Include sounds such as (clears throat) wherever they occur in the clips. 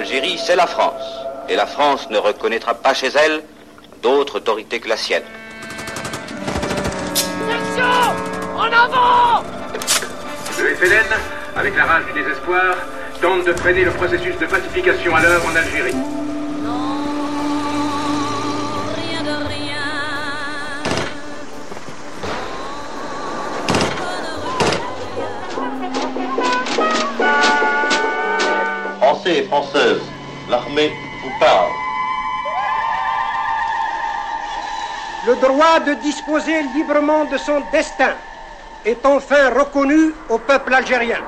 l'Algérie, c'est la France. Et la France ne reconnaîtra pas chez elle d'autre autorité que la sienne. En avant Le FLN, avec la rage du désespoir, tente de freiner le processus de pacification à l'œuvre en Algérie. L'armée vous parle. Le droit de disposer librement de son destin est enfin reconnu au peuple algérien.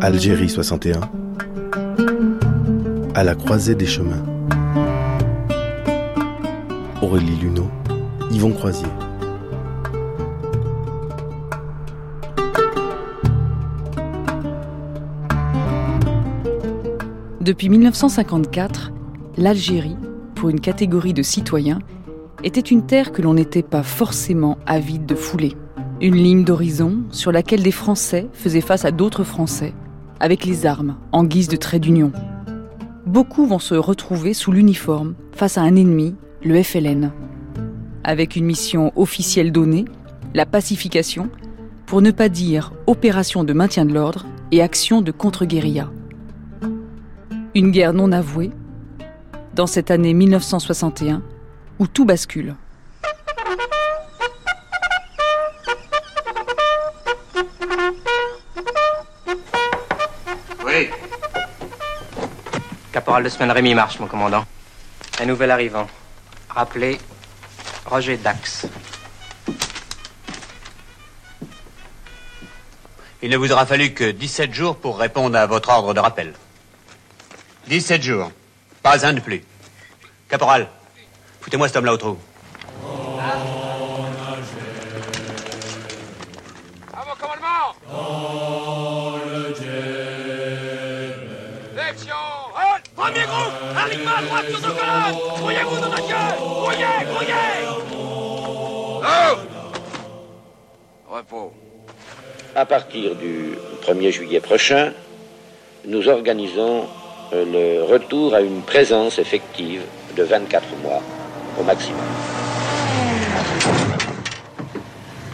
Algérie 61 À la croisée des chemins Aurélie Luneau, Yvon Croisier Depuis 1954, l'Algérie, pour une catégorie de citoyens, était une terre que l'on n'était pas forcément avide de fouler. Une ligne d'horizon sur laquelle des Français faisaient face à d'autres Français, avec les armes en guise de trait d'union. Beaucoup vont se retrouver sous l'uniforme face à un ennemi, le FLN, avec une mission officielle donnée, la pacification, pour ne pas dire opération de maintien de l'ordre et action de contre-guérilla. Une guerre non avouée, dans cette année 1961, où tout bascule. Oui. Caporal de semaine Rémi Marche, mon commandant. Un nouvel arrivant. Rappelé Roger Dax. Il ne vous aura fallu que 17 jours pour répondre à votre ordre de rappel. 17 jours. Pas un de plus. Caporal, foutez-moi cet homme-là au trou. À vos commandements Section Halt Premier groupe Alignement à droite colonnes Grouillez-vous dans notre gueule Grouillez Grouillez Repos. À partir du 1er juillet prochain, nous organisons le retour à une présence effective de 24 mois au maximum.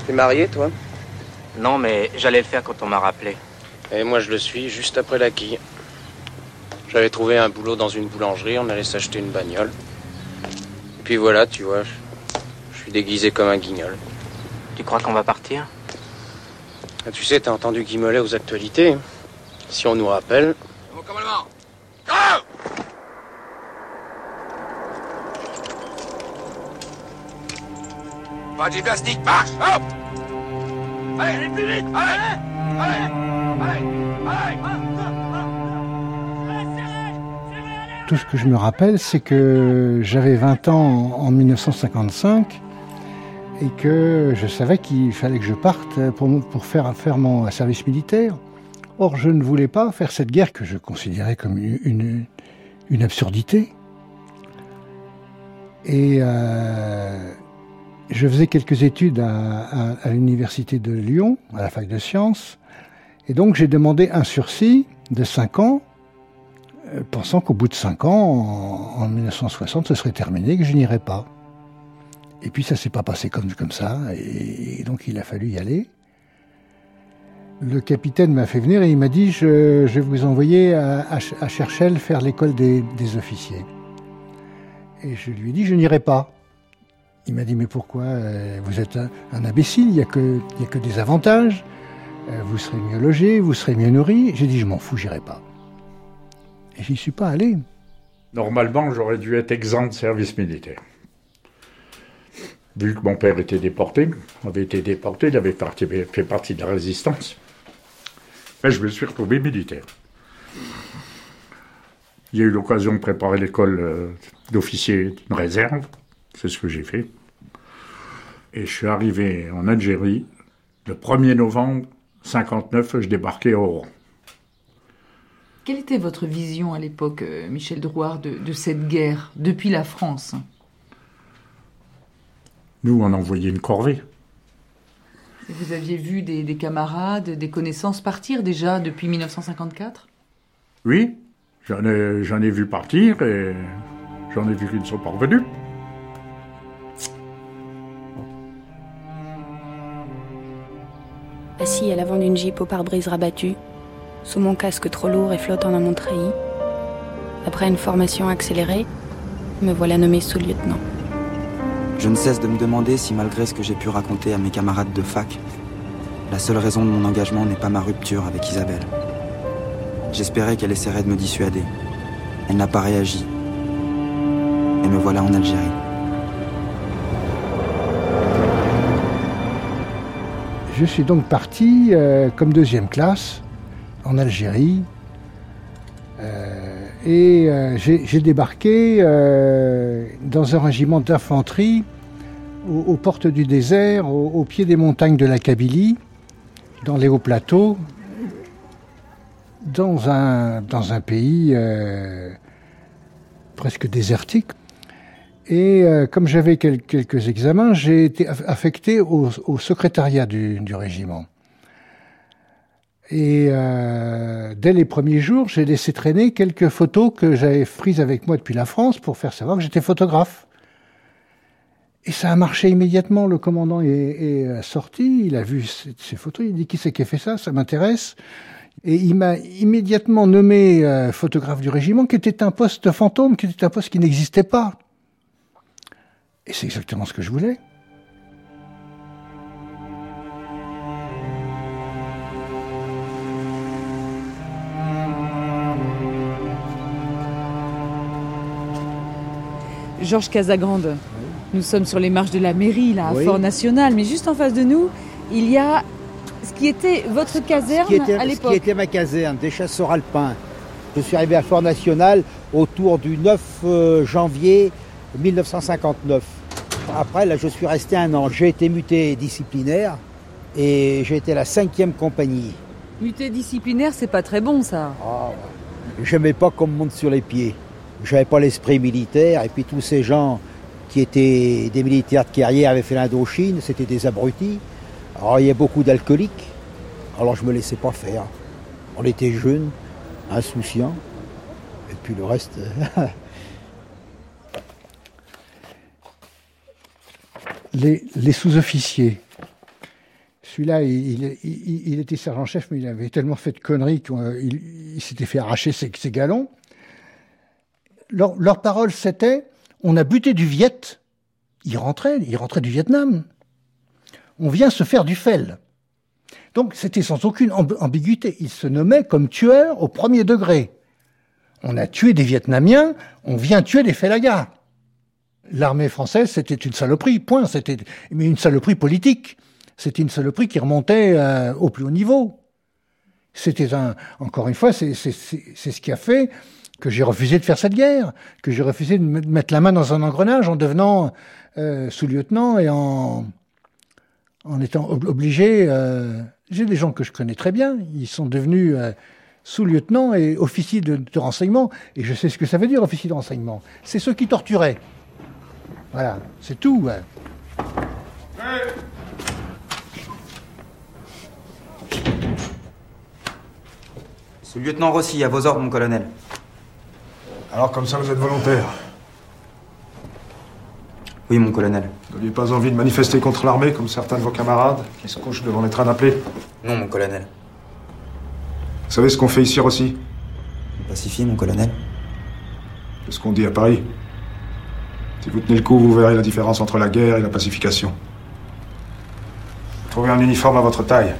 T'es marié, toi? Non, mais j'allais le faire quand on m'a rappelé. Et moi, je le suis juste après la quille. J'avais trouvé un boulot dans une boulangerie, on allait s'acheter une bagnole. Et puis voilà, tu vois, je, suis déguisé comme un guignol. Tu crois qu'on va partir? Ah, tu sais, t'as entendu Guy Mollet aux actualités. Si on nous rappelle, Pas de gymnastique, marche! Hop! Allez, allez plus vite! Allez! Allez! Allez! Allez! Tout ce que je me rappelle, c'est que j'avais 20 ans en 1955 et que je savais qu'il fallait que je parte pour, pour faire, faire mon service militaire. Or, je ne voulais pas faire cette guerre que je considérais comme une, absurdité. Et euh, je faisais quelques études à, l'université de Lyon, à la fac de sciences, et donc j'ai demandé un sursis de 5 ans euh, pensant qu'au bout de cinq ans, en, en 1960, ce serait terminé, que je n'irais pas. Et puis ça s'est pas passé comme, ça, et, donc il a fallu y aller. Le capitaine m'a fait venir et il m'a dit je, vais vous envoyer à, à, Cherchel faire l'école des, officiers. Et je lui ai dit je n'irai pas. Il m'a dit mais pourquoi euh, Vous êtes un, imbécile, il n'y a, que, y a que des avantages. Euh, vous serez mieux logé, vous serez mieux nourri. J'ai dit je m'en fous, j'irai pas. Et j'y suis pas allé. Normalement, j'aurais dû être exempt de service militaire. Vu que mon père était déporté, avait été déporté, il avait fait partie de la résistance. Mais je me suis retrouvé militaire. Il y a eu l'occasion de préparer l'école euh, d'officier de réserve. C'est ce que j'ai fait. Et je suis arrivé en Algérie le 1er novembre 59, je débarquais à Oran. Quelle était votre vision à l'époque, euh, Michel Drouard, de, de, cette guerre depuis la France? Nous, on envoyait une corvée. Vous aviez vu des, des camarades, des connaissances partir déjà depuis 1954 Oui, j'en ai, j'en ai vu partir et j'en ai vu qui ne sont pas revenus. Assis à l'avant d'une jeep au pare-brise rabattu, sous mon casque trop lourd et flottant dans mon treillis, après une formation accélérée, me voilà nommé sous-lieutenant. Je ne cesse de me demander si malgré ce que j'ai pu raconter à mes camarades de fac, la seule raison de mon engagement n'est pas ma rupture avec Isabelle. J'espérais qu'elle essaierait de me dissuader. Elle n'a pas réagi. Et me voilà en Algérie. Je suis donc parti euh, comme deuxième classe en Algérie. Euh, et euh, j'ai débarqué euh, dans un régiment d'infanterie aux, aux, portes du désert, au, au, pied des montagnes de la Kabylie, dans les hauts plateaux, dans un, dans un pays euh, presque désertique. Et euh, comme j'avais quel, quelques examens, j'ai été affecté au, au secrétariat du, du, régiment. Et euh, dès les premiers jours, j'ai laissé traîner quelques photos que j'avais prises avec moi depuis la France pour faire savoir que j'étais photographe. Et ça a marché immédiatement. Le commandant est, est sorti, il a vu ces, ces, photos, il dit qui c'est qui a fait ça, ça m'intéresse. Et il m'a immédiatement nommé euh, photographe du régiment, qui était un poste fantôme, qui était un poste qui n'existait pas. Et c'est exactement ce que je voulais. Georges Casagrande, nous sommes sur les marches de la mairie, là, à oui. Fort National, mais juste en face de nous, il y a ce qui était votre caserne qui était, à l'époque. Ce qui était ma caserne, des chasseurs alpins. Je suis arrivé à Fort National autour du 9 euh, janvier 1959. Après, là, je suis resté un an. J'ai été muté disciplinaire et j'ai été la cinquième compagnie. Muté disciplinaire, c'est pas très bon, ça. Oh, J'aimais pas qu'on me monte sur les pieds. J'avais pas l'esprit militaire et puis tous ces gens qui étaient des militaires de carrière avaient fait l'Indochine, c'était des abrutis. Alors il y a beaucoup d'alcooliques. Alors je me laissais pas faire. On était jeunes, insouciants. Et puis le reste. (laughs) (laughs) les, les sous-officiers. Celui-là, il, il, il, était sergent-chef, mais il avait tellement fait de conneries qu'il il, s'était fait arracher ses, ses galons. Leur, leur parole, c'était on a buté du Viet. Il rentrait, il rentrait du Vietnam. On vient se faire du fel. Donc c'était sans aucune ambiguïté. Il se nommait comme tueur au premier degré. On a tué des Vietnamiens, on vient tuer des Felagas. L'armée française, c'était une saloperie, point. C'était, mais une saloperie politique. C'était une saloperie qui remontait euh, au plus haut niveau. C'était un, encore une fois, c'est ce qui a fait que j'ai refusé de faire cette guerre, que j'ai refusé de mettre la main dans un engrenage en devenant euh, sous-lieutenant et en, étant obligé. Euh, j'ai des gens que je connais très bien, ils sont devenus euh, sous-lieutenant et officier de, renseignement, et je sais ce que ça veut dire, officier de renseignement. C'est ceux qui torturaient. Voilà, c'est tout. Ce lieutenant Rossi, à vos ordres, mon colonel. Alors, comme ça, vous êtes volontaire Oui, mon colonel. Vous n'aviez pas envie de manifester contre l'armée, comme certains de vos camarades, qui se couchent devant les trains d'appelés Non, mon colonel. Vous savez ce qu'on fait ici, Rossi Pacifier, mon colonel. C'est ce qu'on dit à Paris. Si vous tenez le coup, vous verrez la différence entre la guerre et la pacification. Trouvez un uniforme à votre taille.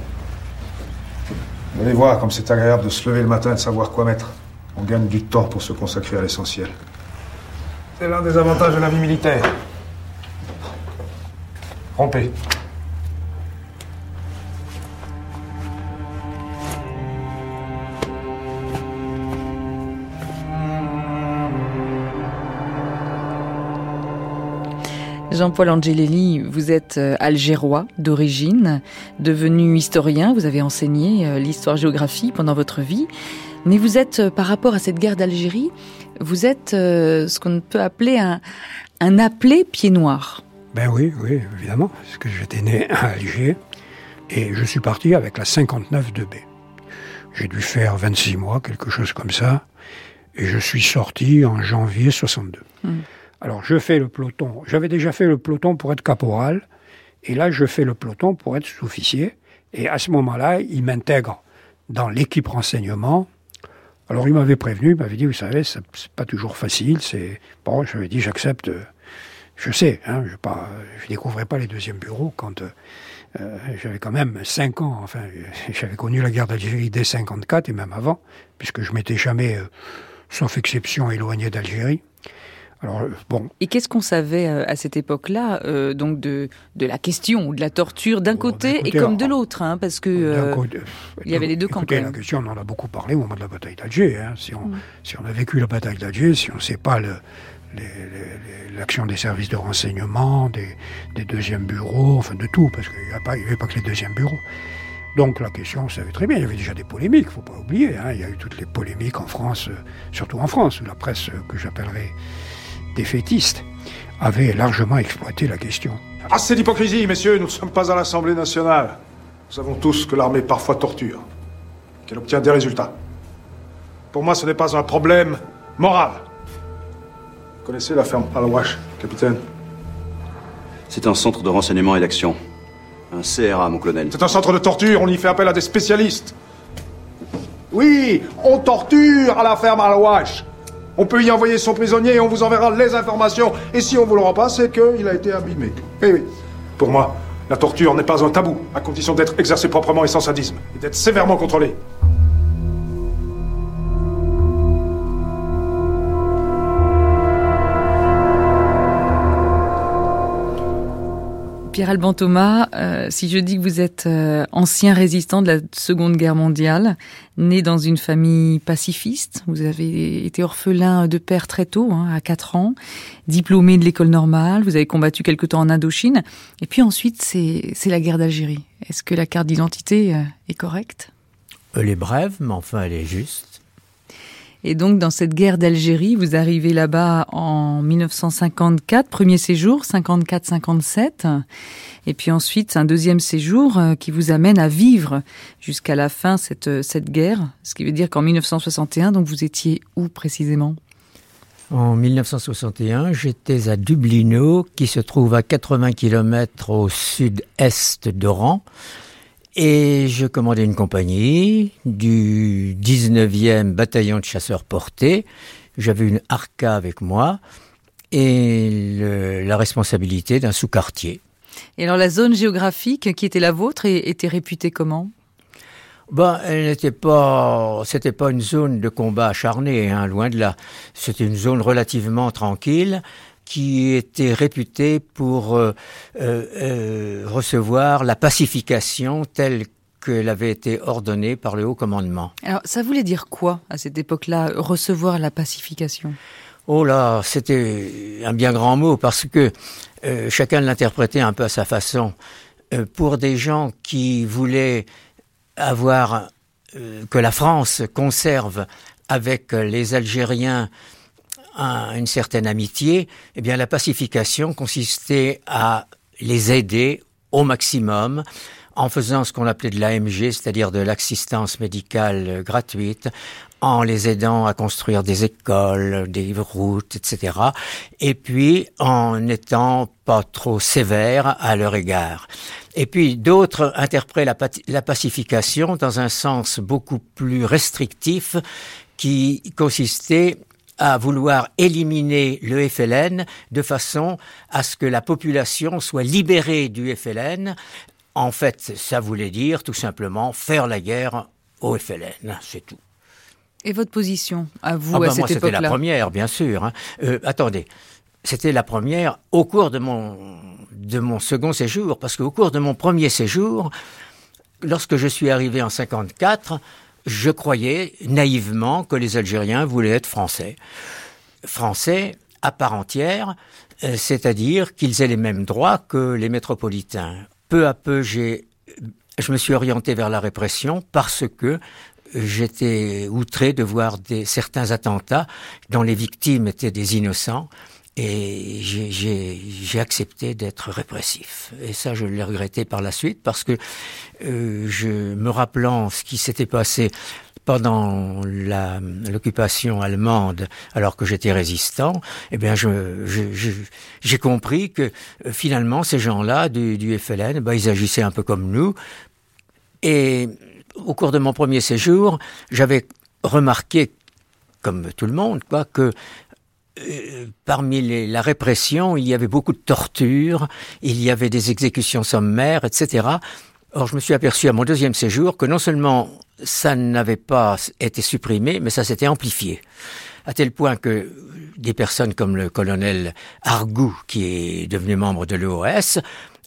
Vous allez voir comme c'est agréable de se lever le matin et de savoir quoi mettre. On gagne du temps pour se consacrer à l'essentiel. C'est l'un des avantages de la vie militaire. Rompez. Jean-Paul Angelelli, vous êtes euh, algérois d'origine, devenu historien, vous avez enseigné euh, l'histoire-géographie pendant votre vie, mais vous êtes, euh, par rapport à cette guerre d'Algérie, vous êtes ce qu'on peut appeler un, un appelé pied noir. Ben oui, oui, évidemment, parce que j'étais né à Alger, Et je suis parti avec la 59 2B. J'ai dû faire 26 mois, quelque chose comme ça. Et je suis sorti en janvier 62. Hmm. Alors je fais le peloton. J'avais déjà fait le peloton pour être caporal. Et là, je fais le peloton pour être sous-officier. Et à ce moment-là, il m'intègre dans l'équipe renseignement. Alors il m'avait prévenu, il m'avait dit, vous savez, c'est pas toujours facile. C'est bon, je lui ai dit, j'accepte. Je sais, hein, je pas, je découvrais pas les deuxièmes bureaux quand euh, j'avais quand même cinq ans. Enfin, (laughs) j'avais connu la guerre d'Algérie dès 54 et même avant, puisque je m'étais jamais, euh, sauf exception, éloigné d'Algérie. Alors euh, bon, Et qu'est-ce qu'on savait euh, à cette époque-là, euh, donc de, de la question ou de la torture d'un côté et écoutez, comme alors, de l'autre, hein, parce que euh, côté- il y avait les deux camps. Écoutez, quand la question, on en a beaucoup parlé au moment de la bataille d'Alger. hein. Si, on, Mm. si on a vécu la bataille d'Alger, si on ne sait pas le- l'action des services de renseignement, des, des deuxièmes bureaux, enfin de tout, parce qu'il n'y avait pas que les deuxièmes bureaux. Donc la question, on savait très bien, il y avait déjà des polémiques, il ne faut pas oublier. hein. Il y a eu toutes les polémiques en France, euh, surtout en France, où la presse euh, que j'appellerais défaitiste avait largement exploité la question. Assez d'hypocrisie, messieurs, nous ne sommes pas à l'Assemblée nationale. Nous savons tous que l'armée parfois torture, qu'elle obtient des résultats. Pour moi, ce n'est pas un problème moral. Vous connaissez la ferme Al-Wash, capitaine? C'est un centre de renseignement et d'action. Un CRA, mon colonel. C'est un centre de torture, on y fait appel à des spécialistes. Oui, on torture à la ferme Al-Wash. On peut y envoyer son prisonnier et on vous enverra les informations. Et si on vous le rend pas, c'est qu'il a été abîmé. Eh oui. Pour moi, la torture n'est pas un tabou, à condition d'être exercée proprement et sans sadisme, et d'être sévèrement contrôlée. Pierre Alban Thomas, euh, si je dis que vous êtes euh, ancien résistant de la Seconde Guerre mondiale, né dans une famille pacifiste, vous avez été orphelin de père très tôt, hein, à 4 ans, diplômé de l'école normale, vous avez combattu quelque temps en Indochine, et puis ensuite c'est la guerre d'Algérie. Est-ce que la carte d'identité euh, est correcte? Elle est brève, mais enfin elle est juste. Et donc, dans cette guerre d'Algérie, vous arrivez là-bas en 1954, premier séjour, 54-57. Et puis ensuite, un deuxième séjour euh, qui vous amène à vivre jusqu'à la fin cette, euh, cette guerre. Ce qui veut dire qu'en 1961, donc vous étiez où précisément? En 1961, j'étais à Dublino, qui se trouve à 80 km au sud-est d'Oran. Et je commandais une compagnie du 19e bataillon de chasseurs portés. J'avais une arca avec moi et le- la responsabilité d'un sous-quartier. Et alors, la zone géographique qui était la vôtre était réputée comment? Ben, elle n'était pas, c'était pas une zone de combat acharné, hein, loin de là. C'était une zone relativement tranquille qui était réputée pour euh, euh, euh, recevoir la pacification telle qu'elle avait été ordonnée par le haut commandement. Alors, ça voulait dire quoi à cette époque-là, recevoir la pacification? Oh là, c'était un bien grand mot parce que euh, chacun l'interprétait un peu à sa façon. Euh, pour des gens qui voulaient avoir que la France conserve avec les Algériens un- une certaine amitié, eh bien la pacification consistait à les aider au maximum en faisant ce qu'on appelait de l'AMG, c'est-à-dire de l'assistance médicale gratuite, en les aidant à construire des écoles, des routes, etc. Et puis en n'étant pas trop sévère à leur égard. Et puis d'autres interprètent la pacification dans un sens beaucoup plus restrictif qui consistait à vouloir éliminer le FLN de façon à ce que la population soit libérée du FLN. En fait, ça voulait dire tout simplement faire la guerre au FLN, c'est tout. Et votre position, à vous, Ah ben, à cette moi, c'était la première, bien sûr. hein. Euh, attendez, c'était la première au cours de mon, de mon second séjour, parce qu'au cours de mon premier séjour, lorsque je suis arrivé en 54, je croyais naïvement que les Algériens voulaient être français. Français à part entière, euh, c'est-à-dire qu'ils aient les mêmes droits que les métropolitains. Peu à peu, j'ai, je me suis orienté vers la répression parce que j'étais outré de voir des, certains attentats dont les victimes étaient des innocents Et j'ai accepté d'être répressif. Et ça, je l'ai regretté par la suite parce que euh, je me rappelant ce qui s'était passé pendant l'occupation allemande, alors que j'étais résistant, eh bien, j'ai compris que euh, finalement, ces gens-là du, du, FLN, ben, ils agissaient un peu comme nous. Et au cours de mon premier séjour, j'avais remarqué, comme tout le monde, quoi, que parmi les, la répression, il y avait beaucoup de tortures, il y avait des exécutions sommaires, etc. Or, je me suis aperçu à mon deuxième séjour que non seulement ça n'avait pas été supprimé, mais ça s'était amplifié. À tel point que des personnes comme le colonel Argou, qui est devenu membre de l'OS,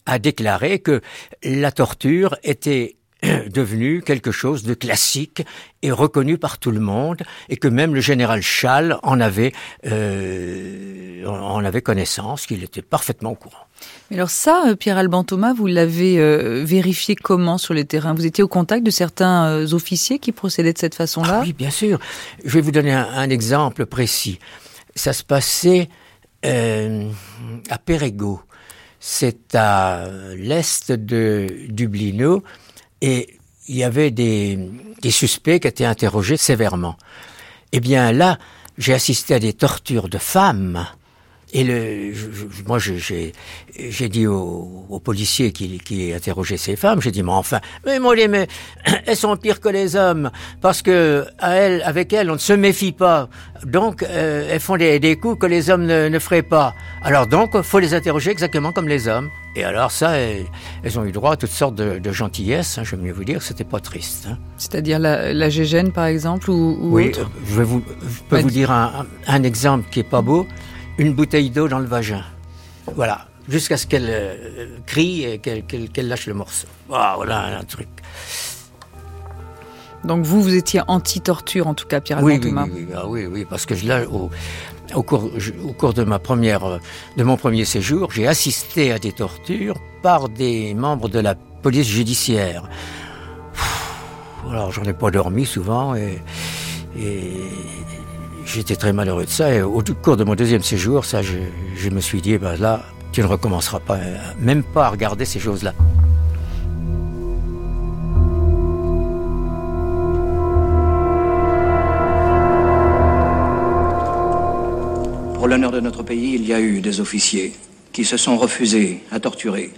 a déclaré que la torture était (clears throat) devenu quelque chose de classique et reconnu par tout le monde, et que même le général Schall en avait, euh, en avait connaissance, qu'il était parfaitement au courant. Mais alors ça, euh, Pierre-Alban Thomas, vous l'avez euh, vérifié comment sur le terrain Vous étiez au contact de certains euh, officiers qui procédaient de cette façon-là? Ah Oui, bien sûr. Je vais vous donner un, un exemple précis. Ça se passait à Pérego. C'est à l'est de Dublino et il y avait des, des suspects qui étaient interrogés sévèrement. Eh bien là, j'ai assisté à des tortures de femmes et le, moi, j'ai dit aux, aux policiers qui, qui interrogeaient ces femmes, j'ai dit, mais enfin, mais moi, mais (clears throat) elles sont pires que les hommes, parce que à elles, avec elles, on ne se méfie pas. Donc, euh, elles font des, des, coups que les hommes ne, ne feraient pas. Alors donc, faut les interroger exactement comme les hommes. Et alors ça, elles, elles ont eu droit à toutes sortes de, de gentillesses. Hein, je vais mieux vous dire, c'était pas triste. Hein. C'est-à-dire la, la Gégène, par exemple, ou, ou oui, autre? je vais vous, je peux vous dire un, un exemple qui est pas beau une bouteille d'eau dans le vagin. Voilà, jusqu'à ce qu'elle euh, crie et qu'elle qu qu lâche le morceau. Oh, voilà un truc. Donc vous, vous étiez anti-torture en tout cas, Pierre oui. Oui, oui, ah, oui, oui, parce que là, au, au, cours, au cours de ma première, de mon premier séjour, j'ai assisté à des tortures par des membres de la police judiciaire. Alors j'en ai pas dormi souvent et, et J'étais très malheureux de ça et au cours de mon deuxième séjour, ça, je, je me suis dit, ben là, tu ne recommenceras pas, même pas à regarder ces choses-là. Pour l'honneur de notre pays, il y a eu des officiers qui se sont refusés à torturer,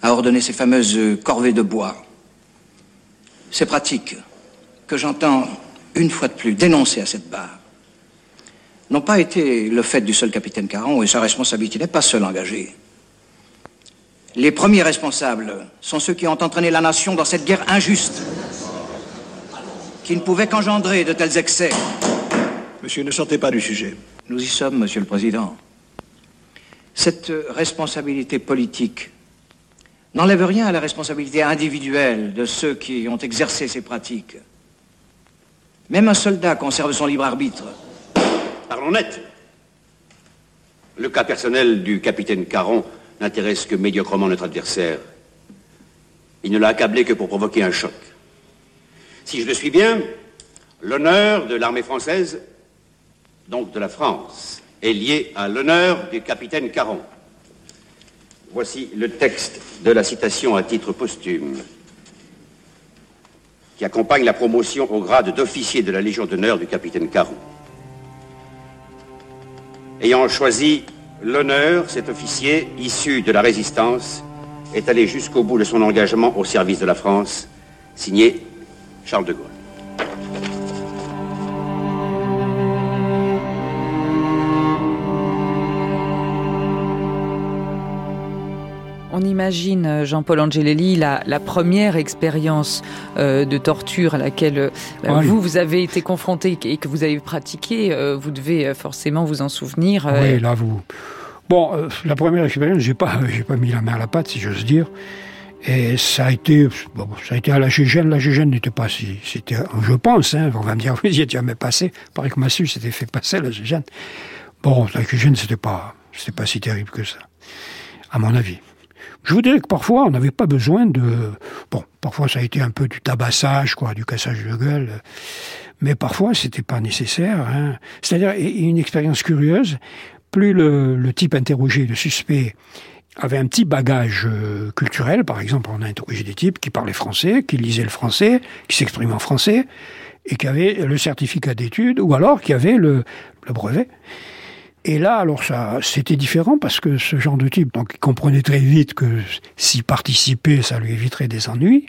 à ordonner ces fameuses corvées de bois. Ces pratiques que j'entends une fois de plus, dénoncés à cette barre, n'ont pas été le fait du seul capitaine Caron et sa responsabilité n'est pas seule engagée. Les premiers responsables sont ceux qui ont entraîné la nation dans cette guerre injuste, qui ne pouvait qu'engendrer de tels excès. Monsieur, ne sortez pas du sujet. Nous y sommes, Monsieur le Président. Cette responsabilité politique n'enlève rien à la responsabilité individuelle de ceux qui ont exercé ces pratiques. Même un soldat conserve son libre arbitre. Parlons net. Le cas personnel du capitaine Caron n'intéresse que médiocrement notre adversaire. Il ne l'a accablé que pour provoquer un choc. Si je le suis bien, l'honneur de l'armée française, donc de la France, est lié à l'honneur du capitaine Caron. Voici le texte de la citation à titre posthume qui accompagne la promotion au grade d'officier de la Légion d'honneur du capitaine Caron. Ayant choisi l'honneur, cet officier, issu de la résistance, est allé jusqu'au bout de son engagement au service de la France, signé Charles de Gaulle. Imagine, euh, Jean-Paul Angelelli, la, la, première expérience euh, de torture à laquelle euh, oui. vous, vous avez été confronté et que vous avez pratiqué. Euh, vous devez forcément vous en souvenir. Oui, là, vous... Bon, la première expérience, j'ai pas, j'ai pas mis la main à la pâte, si j'ose dire. Et ça a été, bon, ça a été à la Gégène. La Gégène n'était pas si, c'était, je pense, hein, on va me dire, vous y êtes jamais passé. Pareil que Massu s'était fait passer la Gégène. Bon, la Gégène, c'était pas, c'était pas si terrible que ça, à mon avis. Je vous dirais que parfois, on n'avait pas besoin de... Bon, parfois ça a été un peu du tabassage, quoi, du cassage de gueule, mais parfois c'était pas nécessaire. Hein. C'est-à-dire, une expérience curieuse, plus le, le type interrogé, le suspect, avait un petit bagage euh, culturel, par exemple, on a interrogé des types qui parlaient français, qui lisaient le français, qui s'exprimaient en français, et qui avaient le certificat d'études, ou alors qui avaient le, le brevet. Et là, alors ça, c'était différent parce que ce genre de type, donc, il comprenait très vite que s'y participer, ça lui éviterait des ennuis.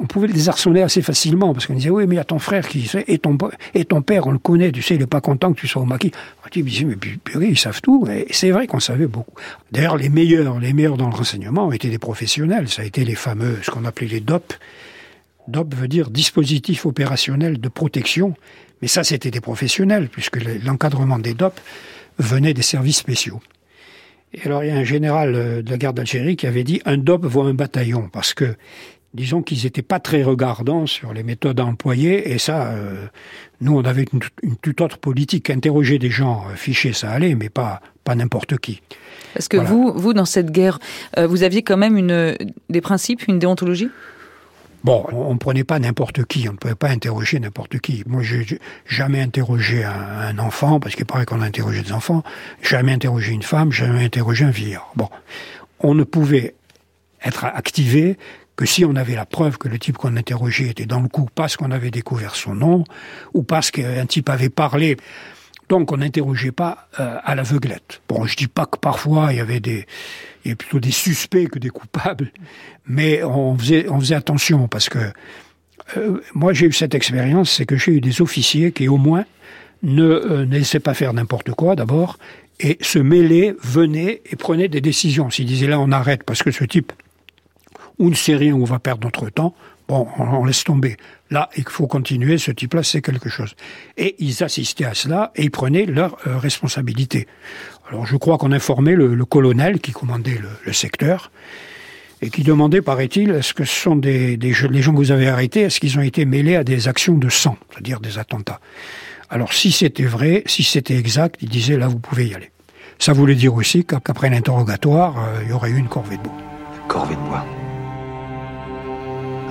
On pouvait les harceler assez facilement parce qu'on disait oui mais il y a ton frère qui et ton et ton père on le connaît tu sais il est pas content que tu sois au maquis. Tu disais mais purée ils savent tout. Et c'est vrai qu'on savait beaucoup. D'ailleurs les meilleurs les meilleurs dans le renseignement étaient des professionnels. Ça a été les fameux ce qu'on appelait les DOP DOP veut dire dispositif opérationnel de protection. Mais ça c'était des professionnels puisque l'encadrement des DOP venait des services spéciaux et alors il y a un général euh, de la garde d'Algérie qui avait dit un DOP voit un bataillon parce que disons qu'ils n'étaient pas très regardants sur les méthodes à employer, et ça, euh, nous, on avait une, une, toute autre politique. Interroger des gens euh, fichés, ça allait, mais pas, pas n'importe qui. Est-ce que voilà. vous, vous, dans cette guerre, euh, vous aviez quand même une, des principes, une déontologie? Bon, on ne prenait pas n'importe qui, on ne pouvait pas interroger n'importe qui. Moi, j'ai jamais interrogé un, enfant, parce qu'il paraît qu'on a interrogé des enfants, jamais interrogé une femme, jamais interrogé un vieillard. Bon, on ne pouvait être activé que si on avait la preuve que le type qu'on interrogeait était dans le coup parce qu'on avait découvert son nom ou parce qu'un type avait parlé. Donc on n'interrogeait pas euh, à l'aveuglette. Bon, je dis pas que parfois il y avait des, il y avait plutôt des suspects que des coupables, mais on faisait, on faisait attention parce que euh, moi j'ai eu cette expérience, c'est que j'ai eu des officiers qui au moins ne, euh, ne laissaient pas faire n'importe quoi d'abord et se mêlaient, venaient et prenaient des décisions. S'ils disaient là on arrête parce que ce type ou ne sait rien, on va perdre notre temps. Bon, on, laisse tomber. Là, il faut continuer, ce type-là, c'est quelque chose. Et ils assistaient à cela et ils prenaient leurs euh, responsabilités. Alors, je crois qu'on informait le, le, colonel qui commandait le, secteur et qui demandait, paraît-il, est-ce que ce sont des, les gens que vous avez arrêtés, est-ce qu'ils ont été mêlés à des actions de sang, c'est-à-dire des attentats Alors, si c'était vrai, si c'était exact, il disait, là, vous pouvez y aller. Ça voulait dire aussi qu'après l'interrogatoire, euh, il y aurait eu une corvée de bois. Corvée de bois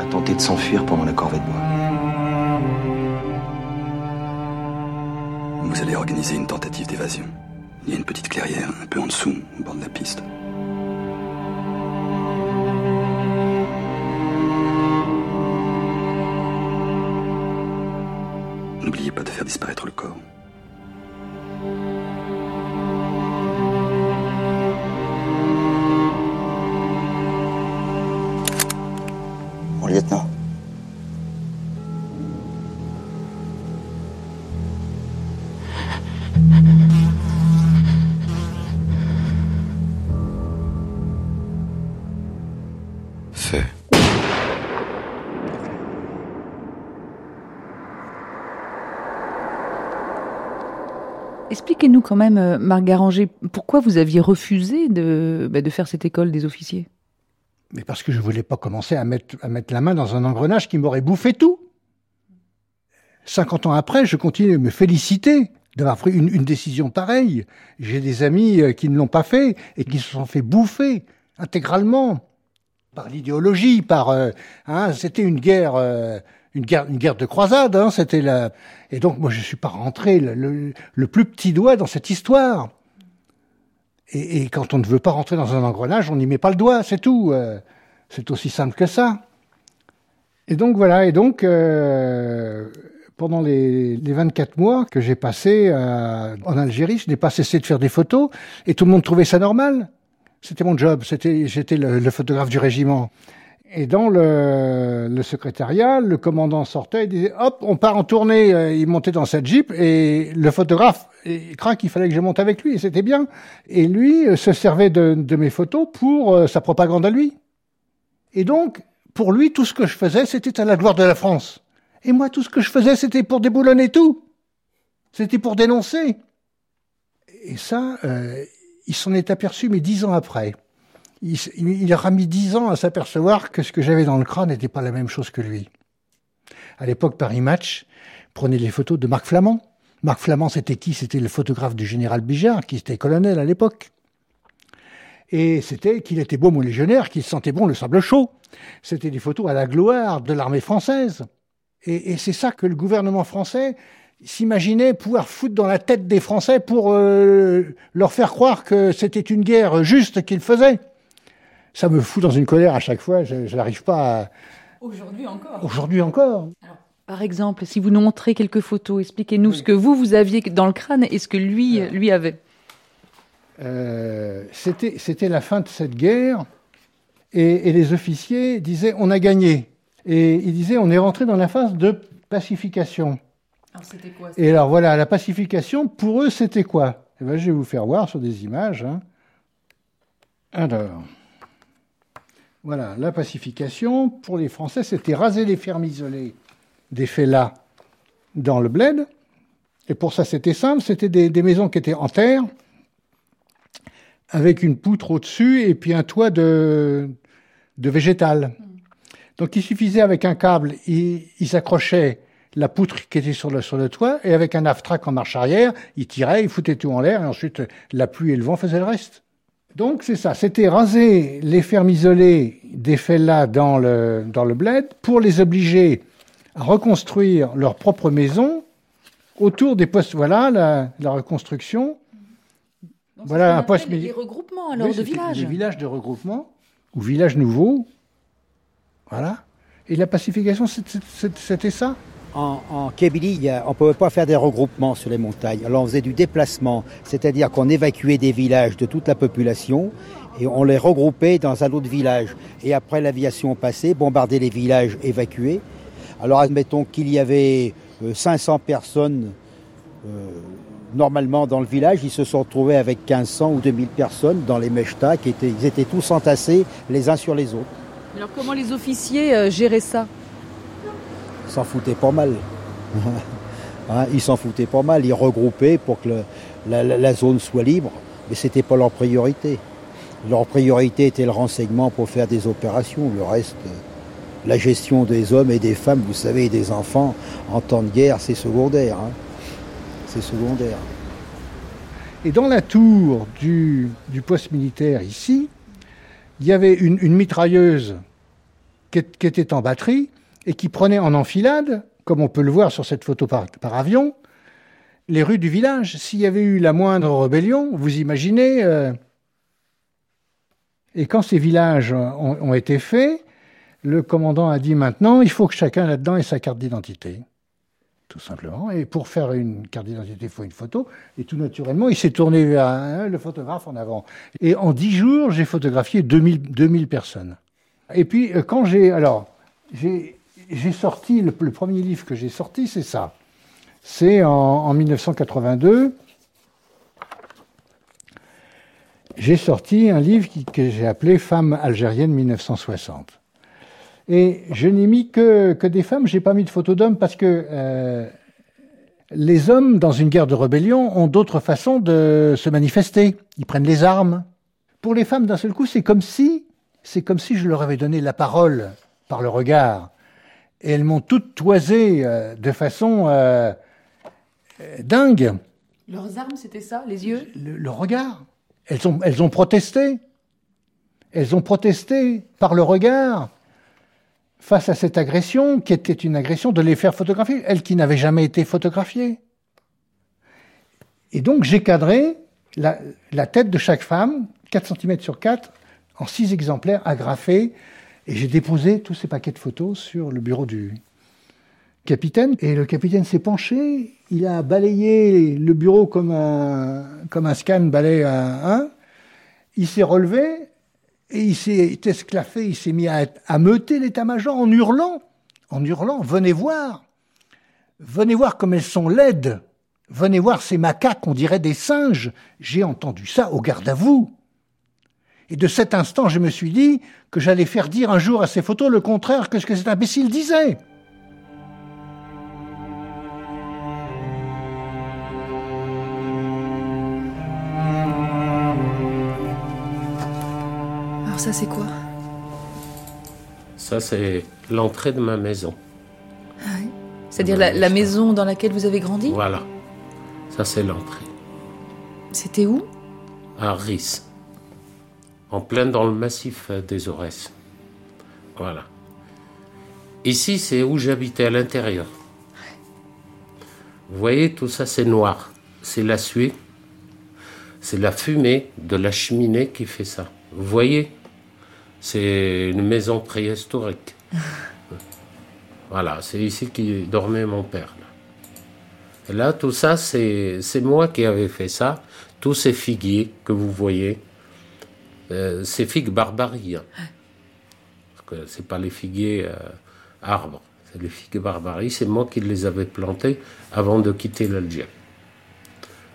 tenté de s'enfuir pendant la corvée de bois. Vous allez organiser une tentative d'évasion. Il y a une petite clairière un peu en dessous, au bord de la piste. N'oubliez pas de faire disparaître le corps. Quand même, euh, Marc Garanger, pourquoi vous aviez refusé de, bah, de faire cette école des officiers? Mais parce que je voulais pas commencer à mettre, la main dans un engrenage qui m'aurait bouffé tout. 50 ans après, je continue à me féliciter d'avoir pris une, décision pareille. J'ai des amis euh, qui ne l'ont pas fait et qui se sont fait bouffer intégralement par l'idéologie, par euh, hein, c'était une guerre, une guerre, une guerre de croisade. Hein, c'était la et donc moi je suis pas rentré le, plus petit doigt dans cette histoire. Et, quand on ne veut pas rentrer dans un engrenage, on n'y met pas le doigt, c'est tout. Euh, c'est aussi simple que ça. Et donc voilà, et donc euh, pendant les, les 24 mois que j'ai passé euh, en Algérie, je n'ai pas cessé de faire des photos, et tout le monde trouvait ça normal. C'était mon job, c'était j'étais le, photographe du régiment. Et dans le, secrétariat, le commandant sortait, il disait hop, on part en tournée. Euh, il montait dans cette jeep et le photographe craint qu'il fallait que je monte avec lui et c'était bien. Et lui euh, se servait de, mes photos pour euh, sa propagande à lui. Et donc, pour lui, tout ce que je faisais, c'était à la gloire de la France. Et moi, tout ce que je faisais, c'était pour déboulonner tout. C'était pour dénoncer. Et ça, il s'en est aperçu, mais dix ans après. Il, il aura mis dix ans à s'apercevoir que ce que j'avais dans le crâne n'était pas la même chose que lui. À l'époque, Paris Match prenait les photos de Marc Flamand. Marc Flamand, c'était qui? C'était le photographe du général Bijard, qui était colonel à l'époque. Et c'était qu'il était beau mon légionnaire, qu'il sentait bon le sable chaud. C'était des photos à la gloire de l'armée française. Et, c'est ça que le gouvernement français s'imaginaient pouvoir foutre dans la tête des Français pour euh, leur faire croire que c'était une guerre juste qu'ils faisaient. Ça me fout dans une colère à chaque fois, je n'arrive pas à... Aujourd'hui encore Aujourd'hui encore. Par exemple, si vous nous montrez quelques photos, expliquez-nous ce que vous, vous aviez dans le crâne et ce que lui, lui avait. Euh, C'était la fin de cette guerre et, et, les officiers disaient on a gagné. Et ils disaient on est rentré dans la phase de pacification. Alors c'était quoi Et alors voilà, la pacification, pour eux, c'était quoi? Eh ben, Je vais vous faire voir sur des images. Hein. Alors, voilà, la pacification, pour les Français, c'était raser les fermes isolées des fellahs dans le bled. Et pour ça, c'était simple, c'était des, maisons qui étaient en terre, avec une poutre au-dessus et puis un toit de, végétal. Donc il suffisait avec un câble, ils, ils accrochaient la poutre qui était sur le, sur le toit, et avec un aftrac en marche arrière, ils tiraient, ils foutaient tout en l'air, et ensuite la pluie et le vent faisaient le reste. Donc c'est ça, c'était raser les fermes isolées des fellahs dans le, dans le bled pour les obliger à reconstruire leur propre maison autour des postes. Voilà la, la reconstruction. Donc, voilà un poste. Les regroupements alors oui, de villages. Des villages de regroupement ou villages nouveaux. Voilà. Et la pacification, c'était ça en, en Kabylie, on ne pouvait pas faire des regroupements sur les montagnes. Alors on faisait du déplacement, c'est-à-dire qu'on évacuait des villages de toute la population et on les regroupait dans un autre village. Et après l'aviation passée, bombarder les villages évacués. Alors admettons qu'il y avait 500 personnes euh, normalement dans le village, ils se sont retrouvés avec 1500 ou 2000 personnes dans les mechtas, qui étaient, ils étaient tous entassés les uns sur les autres. Alors comment les officiers euh, géraient ça? S'en foutaient pas mal. (laughs) hein, ils s'en foutaient pas mal. Ils regroupaient pour que le, la, la, zone soit libre, mais c'était pas leur priorité. Leur priorité était le renseignement pour faire des opérations. Le reste, la gestion des hommes et des femmes, vous savez, et des enfants en temps de guerre, c'est secondaire. Hein. C'est secondaire. Et dans la tour du, du poste militaire ici, il y avait une, une mitrailleuse qui, qui était en batterie et qui prenait en enfilade, comme on peut le voir sur cette photo par, avion, les rues du village. S'il y avait eu la moindre rébellion, vous imaginez. Euh... Et quand ces villages ont, ont, été faits, le commandant a dit maintenant, il faut que chacun là-dedans ait sa carte d'identité. Tout simplement. Et pour faire une carte d'identité, il faut une photo. Et tout naturellement, il s'est tourné vers hein, le photographe en avant. Et en dix jours, j'ai photographié 2000, 2000 personnes. Et puis, euh, quand j'ai. Alors, j'ai j'ai sorti, le, premier livre que j'ai sorti, c'est ça. C'est en, en, 1982. J'ai sorti un livre que j'ai appelé Femmes algériennes 1960. Et je n'ai mis que, que, des femmes, j'ai pas mis de photos d'hommes parce que euh, les hommes, dans une guerre de rébellion, ont d'autres façons de se manifester. Ils prennent les armes. Pour les femmes, d'un seul coup, c'est comme si, c'est comme si je leur avais donné la parole par le regard et elles m'ont toutes toisé euh, de façon euh, dingue. Leurs armes, c'était ça, les yeux? Le, le, regard. Elles ont, elles ont protesté. Elles ont protesté par le regard face à cette agression qui était une agression de les faire photographier, elles qui n'avaient jamais été photographiées. Et donc j'ai cadré la, la, tête de chaque femme, 4 cm sur 4, en 6 exemplaires agrafés et j'ai déposé tous ces paquets de photos sur le bureau du capitaine. Et le capitaine s'est penché, il a balayé le bureau comme un, comme un scan balaye un. un. Il s'est relevé et il s'est esclaffé, il s'est mis à, à meuter l'état-major en hurlant, en hurlant, venez voir, venez voir comme elles sont laides, venez voir ces macaques, on dirait des singes. J'ai entendu ça au garde à vous. Et de cet instant, je me suis dit que j'allais faire dire un jour à ces photos le contraire que ce que cet imbécile disait. Alors ça, c'est quoi? Ça, c'est l'entrée de ma maison. Ah oui C'est-à-dire la, la maison dans laquelle vous avez grandi? Voilà. Ça, c'est l'entrée. C'était où? À Ris en plein dans le massif des Aurès. Voilà. Ici, c'est où j'habitais à l'intérieur. Vous voyez, tout ça c'est noir. C'est la suie. C'est la fumée de la cheminée qui fait ça. Vous voyez C'est une maison préhistorique. (laughs) voilà, c'est ici qui dormait mon père. Là, Et là tout ça, c'est moi qui avais fait ça. Tous ces figuiers que vous voyez, euh, ces figues barbaries. hein. C'est pas les figuiers euh, arbres, c'est les figues barbaries. C'est moi qui les avais plantés avant de quitter l'Algérie.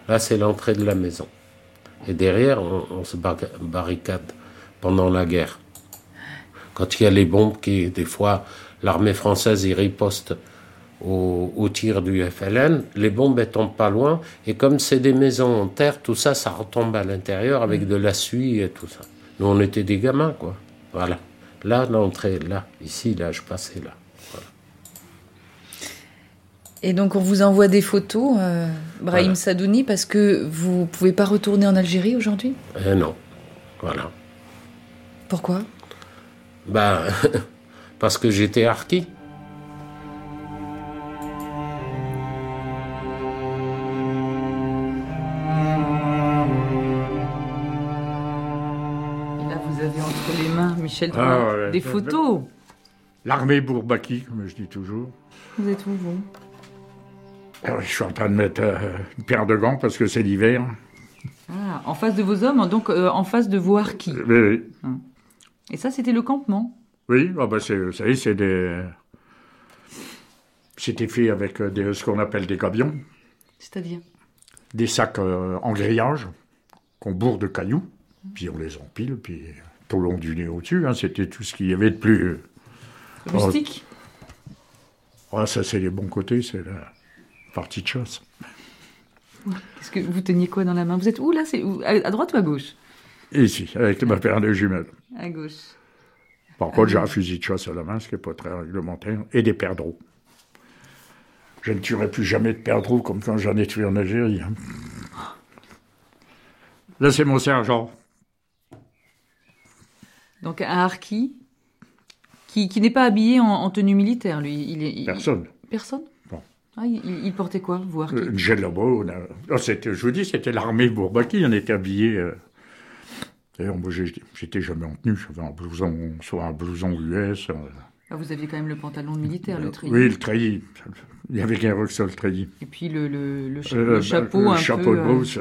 Là, c'est l'entrée de la maison. Et derrière, on, se bar- barricade pendant la guerre. Quand il y a les bombes qui, des fois, l'armée française y riposte au, au tir du FLN, les bombes tombent pas loin. Et comme c'est des maisons en terre, tout ça, ça retombe à l'intérieur avec de la suie et tout ça. Nous, on était des gamins, quoi. Voilà. Là, l'entrée, là, ici, là, je passais là. Et donc on vous envoie des photos, euh, Brahim Voilà. Sadouni, parce que vous pouvez pas retourner en Algérie aujourd'hui? Eh non. Voilà. Pourquoi? Ben, (laughs) parce que j'étais harki. Michel Ah, ouais. des photos. L'armée Bourbaki, comme je dis toujours. Vous êtes où vous? Alors, je suis en train de mettre euh, une paire de gants parce que c'est l'hiver. ah, En face de vos hommes, donc euh, en face de vos harkis. Oui, oui. Et ça c'était le campement? Oui, ah bah c'est, vous savez, c'est des. C'était fait avec euh, des, ce qu'on appelle des gabions, C'est-à-dire? Des sacs euh, en grillage qu'on bourre de cailloux, puis on les empile, puis tout long du nez au-dessus, hein, c'était tout ce qu'il y avait de plus. euh, Rustique Ah, ça, c'est les bons côtés, c'est la partie de chasse. Qu'est-ce que vous teniez quoi dans la main? Vous êtes où là? C'est à, droite ou à gauche? Ici, avec ma paire de jumelles. À gauche. Par contre, j'ai un fusil de chasse à la main, ce qui n'est pas très réglementaire, et des perdreaux. Je ne tuerai plus jamais de perdreaux comme quand j'en ai tué en Algérie. hein. Là, c'est mon sergent. Donc un harki qui, qui n'est pas habillé en, en tenue militaire, lui. Il est, il- Personne. Personne? Bon. Ah, il, il portait quoi, vous, harki? Une c'était- je vous dis, c'était l'armée Bourbaki, on était habillés. euh. D'ailleurs, moi, j'étais jamais en tenue, j'avais un blouson, soit un blouson US. euh, Ah, Vous aviez quand même le pantalon militaire, le treillis. Oui, le treillis. Il y avait qu'un le treillis. Et puis le, le, le, cha- Euh, le bah, chapeau un chapeau peu... de brousse.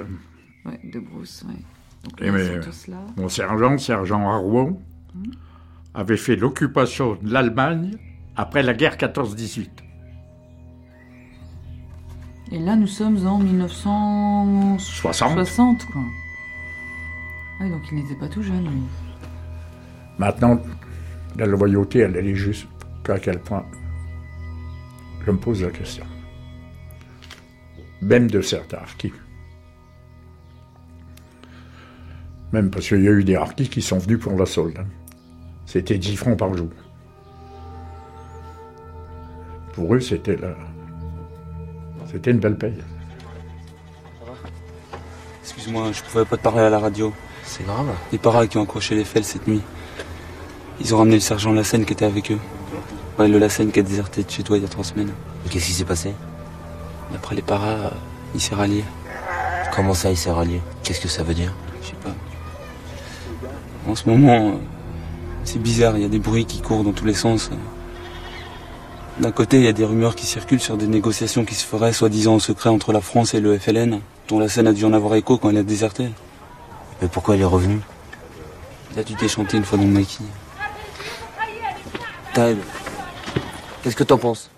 Ouais, de brousse, ouais. Donc là, mais, tous là. mon sergent, sergent Arwon, avait fait l'occupation de l'Allemagne après la guerre 14-18. Et là, nous sommes en 1960. 60. 60, quoi. Ah, donc il n'était pas tout jeune, lui. Maintenant, la loyauté, elle, elle est juste qu'à quel point je me pose la question. Même de certains harkis. Même parce qu'il y a eu des harkis qui sont venus pour la solde. C'était 10 francs par jour. Pour eux, c'était la... C'était une belle paye. Excuse-moi, je pouvais pas te parler à la radio. C'est grave. Les paras qui ont accroché les fels cette nuit. Ils ont ramené le sergent Lassène qui était avec eux. Ouais, le Lassène qui a déserté de chez toi il y a trois semaines. Qu'est-ce qui s'est passé? D'après les paras, euh, il s'est rallié. Comment ça, il s'est rallié? Qu'est-ce que ça veut dire? Je sais pas. En ce moment, euh, c'est bizarre, il y a des bruits qui courent dans tous les sens. D'un côté, il y a des rumeurs qui circulent sur des négociations qui se feraient soi-disant en secret entre la France et le FLN, dont la scène a dû en avoir écho quand elle a déserté. Mais pourquoi il est revenu Il a dû déchanter une fois dans le maquis. Taïb, qu'est-ce que t'en penses?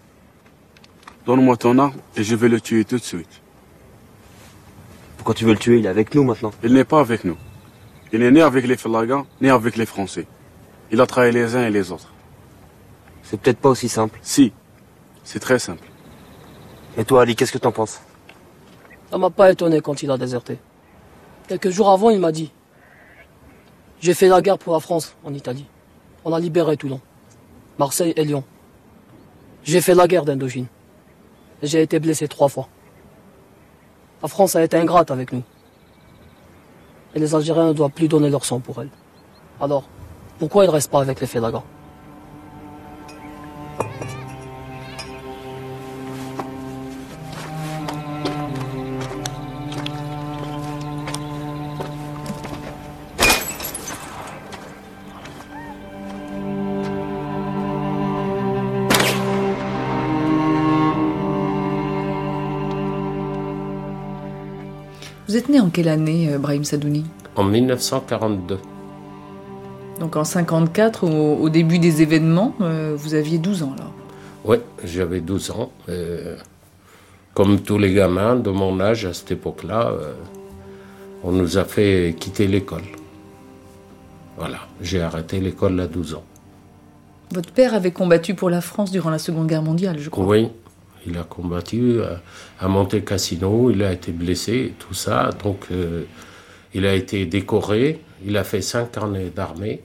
Donne-moi ton arme et je vais le tuer tout de suite. Pourquoi tu veux le tuer? Il est avec nous maintenant. Il n'est pas avec nous. Il n'est ni avec les Falagans, ni avec les Français. Il a trahi les uns et les autres. C'est peut-être pas aussi simple. Si, c'est très simple. Et toi, Ali, qu'est-ce que t'en penses? Ça m'a pas étonné quand il a déserté. Quelques jours avant, il m'a dit J'ai fait la guerre pour la France en Italie. On a libéré Toulon, Marseille et Lyon. J'ai fait la guerre d'Indochine. Et j'ai été blessé trois fois. La France a été ingrate avec nous. Et les Algériens ne doivent plus donner leur sang pour elle. Alors, pourquoi il ne reste pas avec les Fédagans Vous êtes né en quelle année, euh, Brahim Sadouni? En 1942. Donc en 54, au, au début des événements, euh, vous aviez 12 ans là. Oui, j'avais 12 ans. Euh, comme tous les gamins de mon âge à cette époque-là, euh, on nous a fait quitter l'école. Voilà, j'ai arrêté l'école à 12 ans. Votre père avait combattu pour la France durant la Seconde Guerre mondiale, je crois. Oui, il a combattu à, Monte Cassino, il a été blessé, tout ça. Donc, euh, il a été décoré, il a fait cinq années d'armée.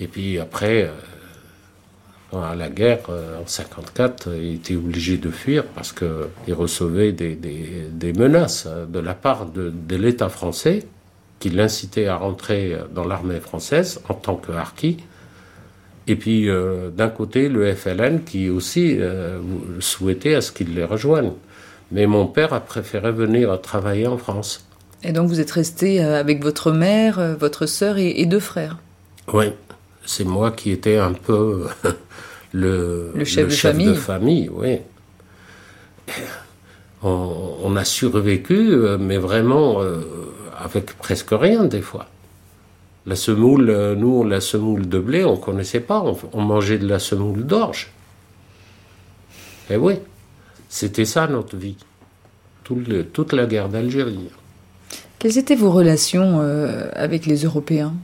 Et puis après, euh, à la guerre, euh, en 54, il était obligé de fuir parce qu'il recevait des, des- des menaces euh, de la part de, de l'État français qui l'incitait à rentrer dans l'armée française en tant que harki. Et puis, euh, d'un côté, le FLN qui aussi euh, souhaitait à ce qu'il les rejoigne. Mais mon père a préféré venir travailler en France. Et donc vous êtes resté euh, avec votre mère, euh, votre sœur et, et deux frères? Oui, c'est moi qui étais un peu (laughs) le, Le chef de famille. famille, oui. On, on a survécu, euh, mais vraiment euh, avec presque rien des fois. La semoule, euh, nous, la semoule de blé, on ne connaissait pas. On, on mangeait de la semoule d'orge. Et oui, c'était ça notre vie. Tout le- toute la guerre d'Algérie. Quelles étaient vos relations euh, avec les Européens?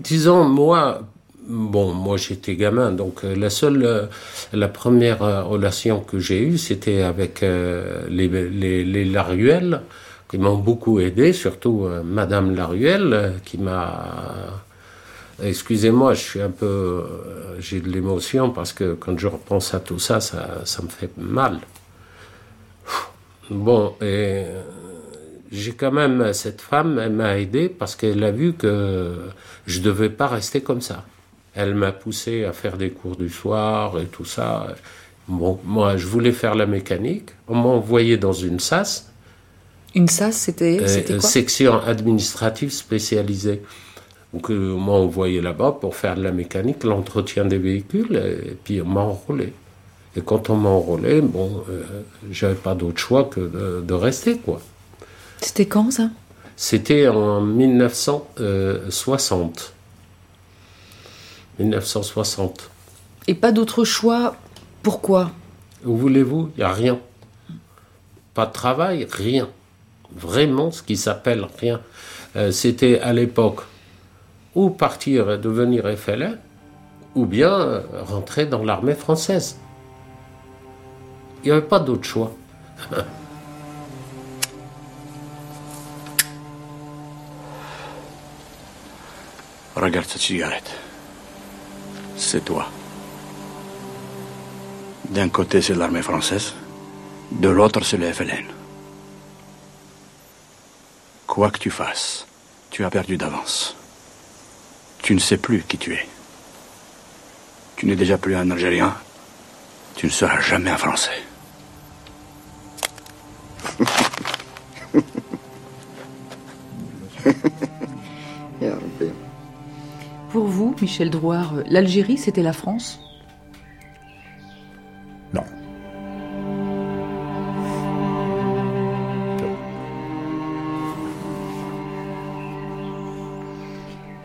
Disons, moi, bon, moi j'étais gamin, donc euh, la seule, euh, la première euh, relation que j'ai eue, c'était avec les, les, Laruelle, qui m'ont beaucoup aidé, surtout Madame Laruelle, qui m'a. Excusez-moi, je suis un peu. j'ai de l'émotion parce que quand je repense à tout ça, ça, ça me fait mal. Bon, et j'ai quand même cette femme, elle m'a aidé parce qu'elle a vu que je devais pas rester comme ça. Elle m'a poussé à faire des cours du soir et tout ça. Bon, moi, je voulais faire la mécanique. On m'a envoyé dans une SAS, Une SAS, c'était euh, section administrative spécialisée. Donc, euh, on m'a envoyé là-bas pour faire de la mécanique, l'entretien des véhicules, et puis on m'a enrôlé. Et quand on m'a enrôlé, bon, euh, j'avais pas d'autre choix que de, de rester, quoi. C'était quand ça? C'était en 1960. 1960. Et pas d'autre choix? Pourquoi? Où voulez-vous? Il n'y a rien. Pas de travail, rien. Vraiment, ce qui s'appelle rien. Euh, C'était à l'époque ou partir et devenir FLN, ou bien euh, rentrer dans l'armée française. Il n'y avait pas d'autre choix. (laughs) Regarde cette cigarette. C'est toi. D'un côté, c'est l'armée française. De l'autre, c'est le FLN. Quoi que tu fasses, tu as perdu d'avance. Tu ne sais plus qui tu es. Tu n'es déjà plus un Algérien. Tu ne seras jamais un Français. (laughs) Pour vous, Michel Drouard, euh, l'Algérie, c'était la France? Non.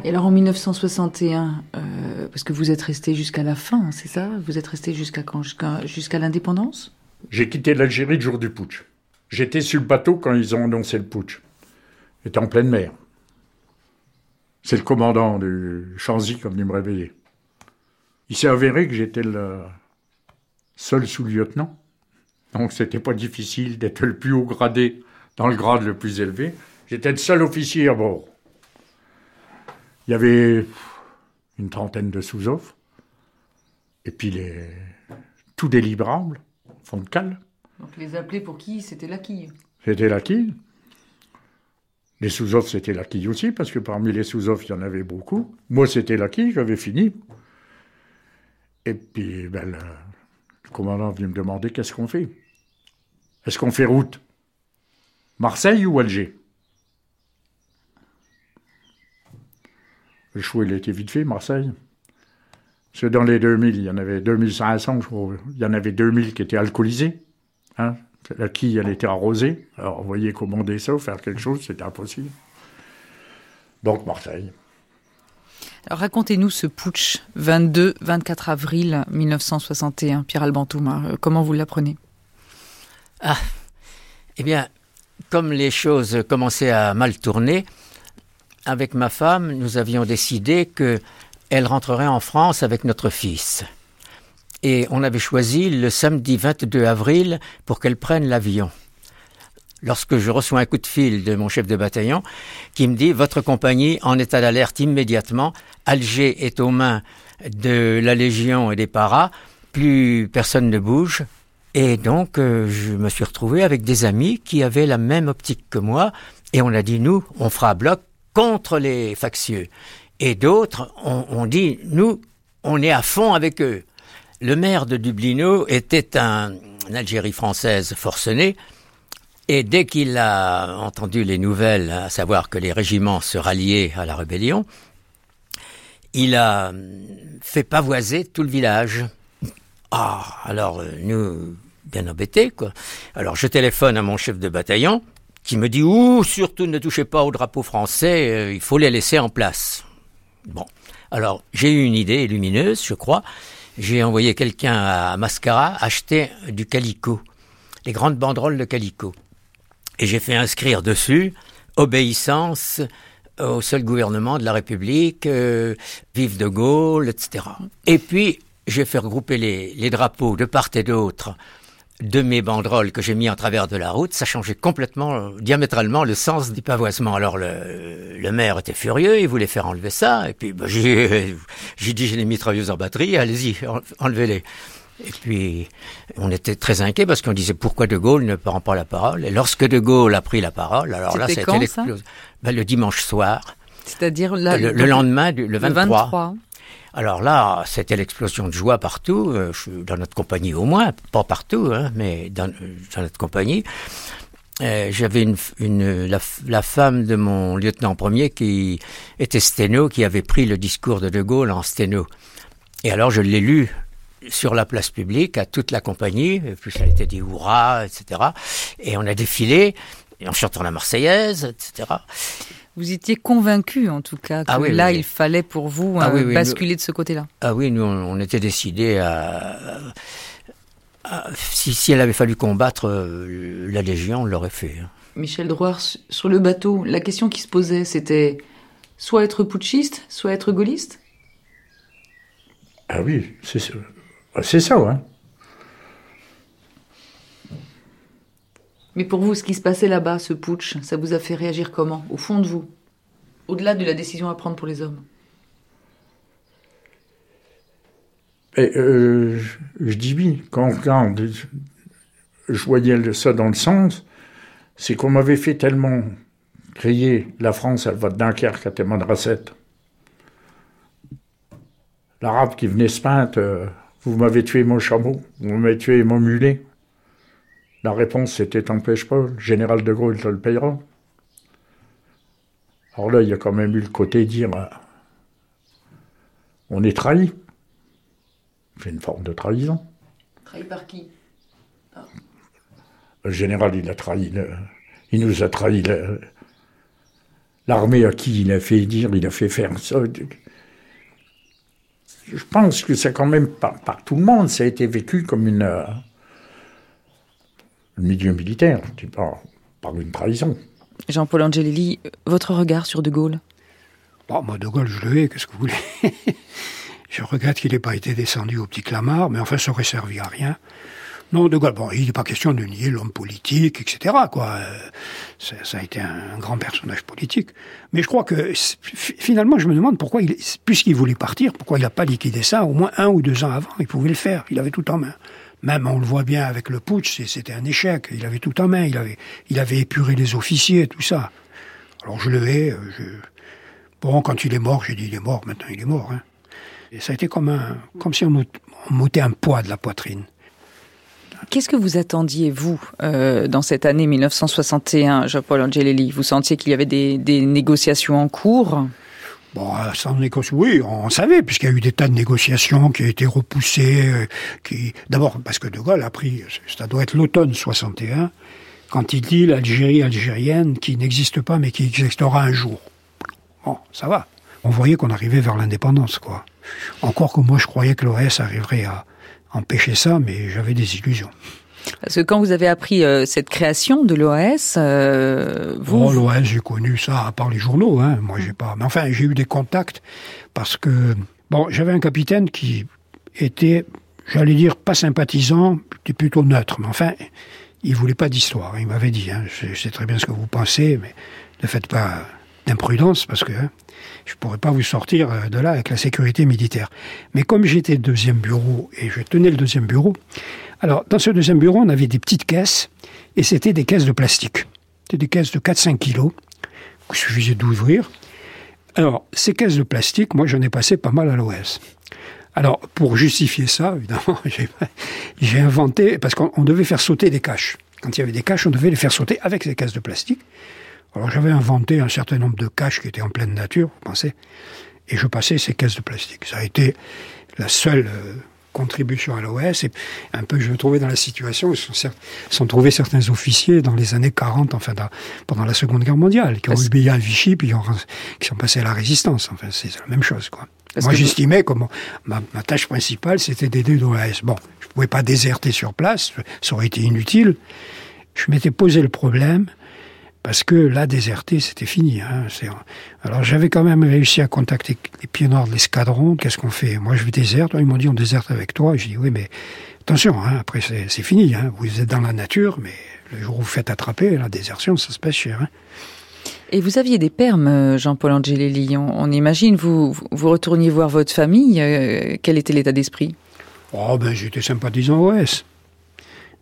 Et alors en 1961, euh, parce que vous êtes resté jusqu'à la fin, hein, c'est ça? Vous êtes resté jusqu'à quand? Jusqu'à l'indépendance? J'ai quitté l'Algérie le jour du putsch. J'étais sur le bateau quand ils ont annoncé le putsch. J'étais en pleine mer. C'est le commandant du Chanzy qui est venu me réveiller. Il s'est avéré que j'étais le seul sous-lieutenant. Donc c'était pas difficile d'être le plus haut gradé dans le grade le plus élevé. J'étais le seul officier à bord. Il y avait une trentaine de sous-offres. Et puis les... tout délibrable, fond de cale. Donc les appeler pour qui? C'était la quille. C'était la quille. Les sous-offres, c'était la quille aussi, parce que parmi les sous-offres, il y en avait beaucoup. Moi, c'était la quille, j'avais fini. Et puis, ben, le, commandant venu me demander qu'est-ce qu'on fait? Est-ce qu'on fait route? Marseille ou Alger? Le choix, il a vite fait, Marseille. Parce que dans les 2000, il y en avait 2500, je crois. Il y en avait 2000 qui étaient alcoolisés. Hein La quille, elle était arrosée. Alors, vous voyez, commander ça ou faire quelque chose, c'était impossible. Donc, Marseille. Alors, racontez-nous ce putsch 22-24 avril 1961, Pierre Alban Thomas. Euh, comment vous l'apprenez? Ah, eh bien, comme les choses commençaient à mal tourner, avec ma femme, nous avions décidé que elle rentrerait en France avec notre fils. Et on avait choisi le samedi 22 avril pour qu'elle prenne l'avion. Lorsque je reçois un coup de fil de mon chef de bataillon qui me dit Votre compagnie en état d'alerte immédiatement, Alger est aux mains de la Légion et des paras, plus personne ne bouge. Et donc, euh, je me suis retrouvé avec des amis qui avaient la même optique que moi, et on a dit Nous, on fera bloc contre les factieux. Et d'autres ont, dit Nous, on est à fond avec eux. Le maire de Dublino était un, Algérie française forcenée, et dès qu'il a entendu les nouvelles, à savoir que les régiments se ralliaient à la rébellion, il a fait pavoiser tout le village. Ah, alors euh, nous, bien embêtés, quoi. Alors je téléphone à mon chef de bataillon, qui me dit Ouh, surtout ne touchez pas au drapeau français, euh, il faut les laisser en place. Bon, alors j'ai eu une idée lumineuse, je crois j'ai envoyé quelqu'un à Mascara acheter du calico, les grandes banderoles de calico. Et j'ai fait inscrire dessus obéissance au seul gouvernement de la République, euh, vive de Gaulle, etc. Et puis, j'ai fait regrouper les drapeaux de part et d'autre de mes banderoles que j'ai mis en travers de la route, ça changeait complètement, diamétralement le sens du pavoisement. Alors le, le maire était furieux, il voulait faire enlever ça, et puis bah, j'ai, (laughs) dit j'ai des mitrailleuses en batterie, allez-y, enlevez-les. Et puis, on était très inquiets parce qu'on disait pourquoi De Gaulle ne prend pas la parole? Et lorsque De Gaulle a pris la parole, alors là, c'était l'explosion. Ben, le dimanche soir. C'est-à-dire le, le, lendemain, du, le 23. Le 23. Alors là, c'était l'explosion de joie partout, euh, dans notre compagnie au moins, pas partout, hein, mais dans, notre compagnie. Euh, J'avais une, la, femme de mon lieutenant premier qui était sténo, qui avait pris le discours de De Gaulle en sténo. Et alors je l'ai lu sur la place publique à toute la compagnie, et puis ça a été dit hurrah, etc. Et on a défilé, en chantant la Marseillaise, etc. Vous étiez convaincu, en tout cas, que ah là, il fallait pour vous ah euh, basculer de ce côté-là. Ah oui, nous, on était décidés à... si, elle avait fallu combattre euh, la Légion, on l'aurait fait. Hein. Michel Drouard, sur le bateau, la question qui se posait, c'était soit être putschiste, soit être gaulliste? Ah oui, c'est ça. C'est ça, hein. Mais pour vous, ce qui se passait là-bas, ce putsch, ça vous a fait réagir comment, au fond de vous? Au-delà de la décision à prendre pour les hommes? Euh, je, dis oui, quand, quand je voyais ça dans le sens, c'est qu'on m'avait fait tellement crier la France, elle va de Dunkerque à Téman-Rasset. L'arabe qui venait se peindre, euh, vous m'avez tué mon chameau, vous m'avez tué mon mulet. La réponse c'était T'empêche pas, le général de Gaulle te le payera. Alors là, il y a quand même eu le côté dire euh, on est trahi. C'est une forme de trahison. Trahi par qui? Ah. Le général, il a trahi. il nous a trahi. L'armée à qui il a fait dire, il a fait faire ça. Je pense que c'est quand même par, par, tout le monde, ça a été vécu comme une. Le milieu militaire, tu parles par une trahison. Jean-Paul Angelilli, votre regard sur De Gaulle? Bon, Moi, De Gaulle, je le hais, qu'est-ce que vous voulez? (laughs) Je regrette qu'il n'ait pas été descendu au petit Clamart, mais enfin, ça aurait servi à rien. Non, De Gaulle, bon, il n'est pas question de nier l'homme politique, etc., quoi. Euh, ça, a été un, grand personnage politique. Mais je crois que, finalement, je me demande pourquoi, puisqu'il voulait partir, pourquoi il n'a pas liquidé ça au moins un ou deux ans avant Il pouvait le faire, il avait tout en main. Même, on le voit bien avec le putsch, c'était un échec. Il avait tout en main. Il avait, épuré les officiers, tout ça. Alors je le hais. Euh, bon, quand il est mort, j'ai dit il est mort. Maintenant, il est mort. Hein. Et ça a été comme, un, comme si on, un poids de la poitrine. Qu'est-ce que vous attendiez, vous, euh, dans cette année 1961, Jean-Paul Angelelli? Vous sentiez qu'il y avait des négociations en cours? Bon, euh, sans négocier, oui, on savait, puisqu'il y a eu des tas de négociations qui ont été repoussées, euh, qui, d'abord, parce que De Gaulle a pris, ça doit être l'automne 61, quand il dit l'Algérie algérienne qui n'existe pas, mais qui existera un jour. Bon, ça va. On voyait qu'on arrivait vers l'indépendance, quoi. Encore que moi, je croyais que l'OS arriverait à empêcher ça, mais j'avais des illusions. Parce que quand vous avez appris euh, cette création de l'OAS, euh, vous... Oh, l'OAS, j'ai connu ça à part les journaux, hein. Moi, j'ai pas... Mais enfin, j'ai eu des contacts parce que... Bon, j'avais un capitaine qui était, j'allais dire, pas sympathisant, était plutôt neutre. Mais enfin, il voulait pas d'histoire. Il m'avait dit, hein, je sais très bien ce que vous pensez, mais ne faites pas d'imprudence parce que hein, je pourrais pas vous sortir euh, de là avec la sécurité militaire. Mais comme j'étais deuxième bureau et je tenais le deuxième bureau, alors dans ce deuxième bureau, on avait des petites caisses et c'était des caisses de plastique. C'était des caisses de 4-5 kilos qu'il suffisait d'ouvrir. Alors, ces caisses de plastique, moi j'en ai passé pas mal à l'OS. Alors, pour justifier ça, évidemment, (laughs) j'ai inventé, parce qu'on devait faire sauter des caches. Quand il y avait des caches, on devait les faire sauter avec ces caisses de plastique. Alors j'avais inventé un certain nombre de caches qui étaient en pleine nature, vous pensez, et je passais ces caisses de plastique. Ça a été la seule euh, contribution à l'OS, et un peu je me trouvais dans la situation où se sont, sont, trouvés certains officiers dans les années 40, enfin pendant la Seconde Guerre mondiale, qui ont obéi à Vichy, puis qui sont passés à la résistance. Enfin, c'est la même chose, quoi. Moi, j'estimais que ma, ma, tâche principale, c'était d'aider l'OAS. Bon, je pouvais pas déserter sur place, ça aurait été inutile. Je m'étais posé le problème parce que là, déserté, c'était fini. Hein. Alors j'avais quand même réussi à contacter les pieds noirs de l'escadron. Qu'est-ce qu'on fait? Moi, je déserte. Ils m'ont dit, on déserte avec toi. Je dis, oui, mais attention, hein, après, c'est fini. Hein. Vous êtes dans la nature, mais le jour où vous faites attraper, la désertion, ça se passe cher. Hein. Et vous aviez des permes, euh, Jean-Paul Angelelli. On, on, imagine, vous, vous retourniez voir votre famille. Euh, quel était l'état d'esprit? Oh, ben, j'étais sympathisant OS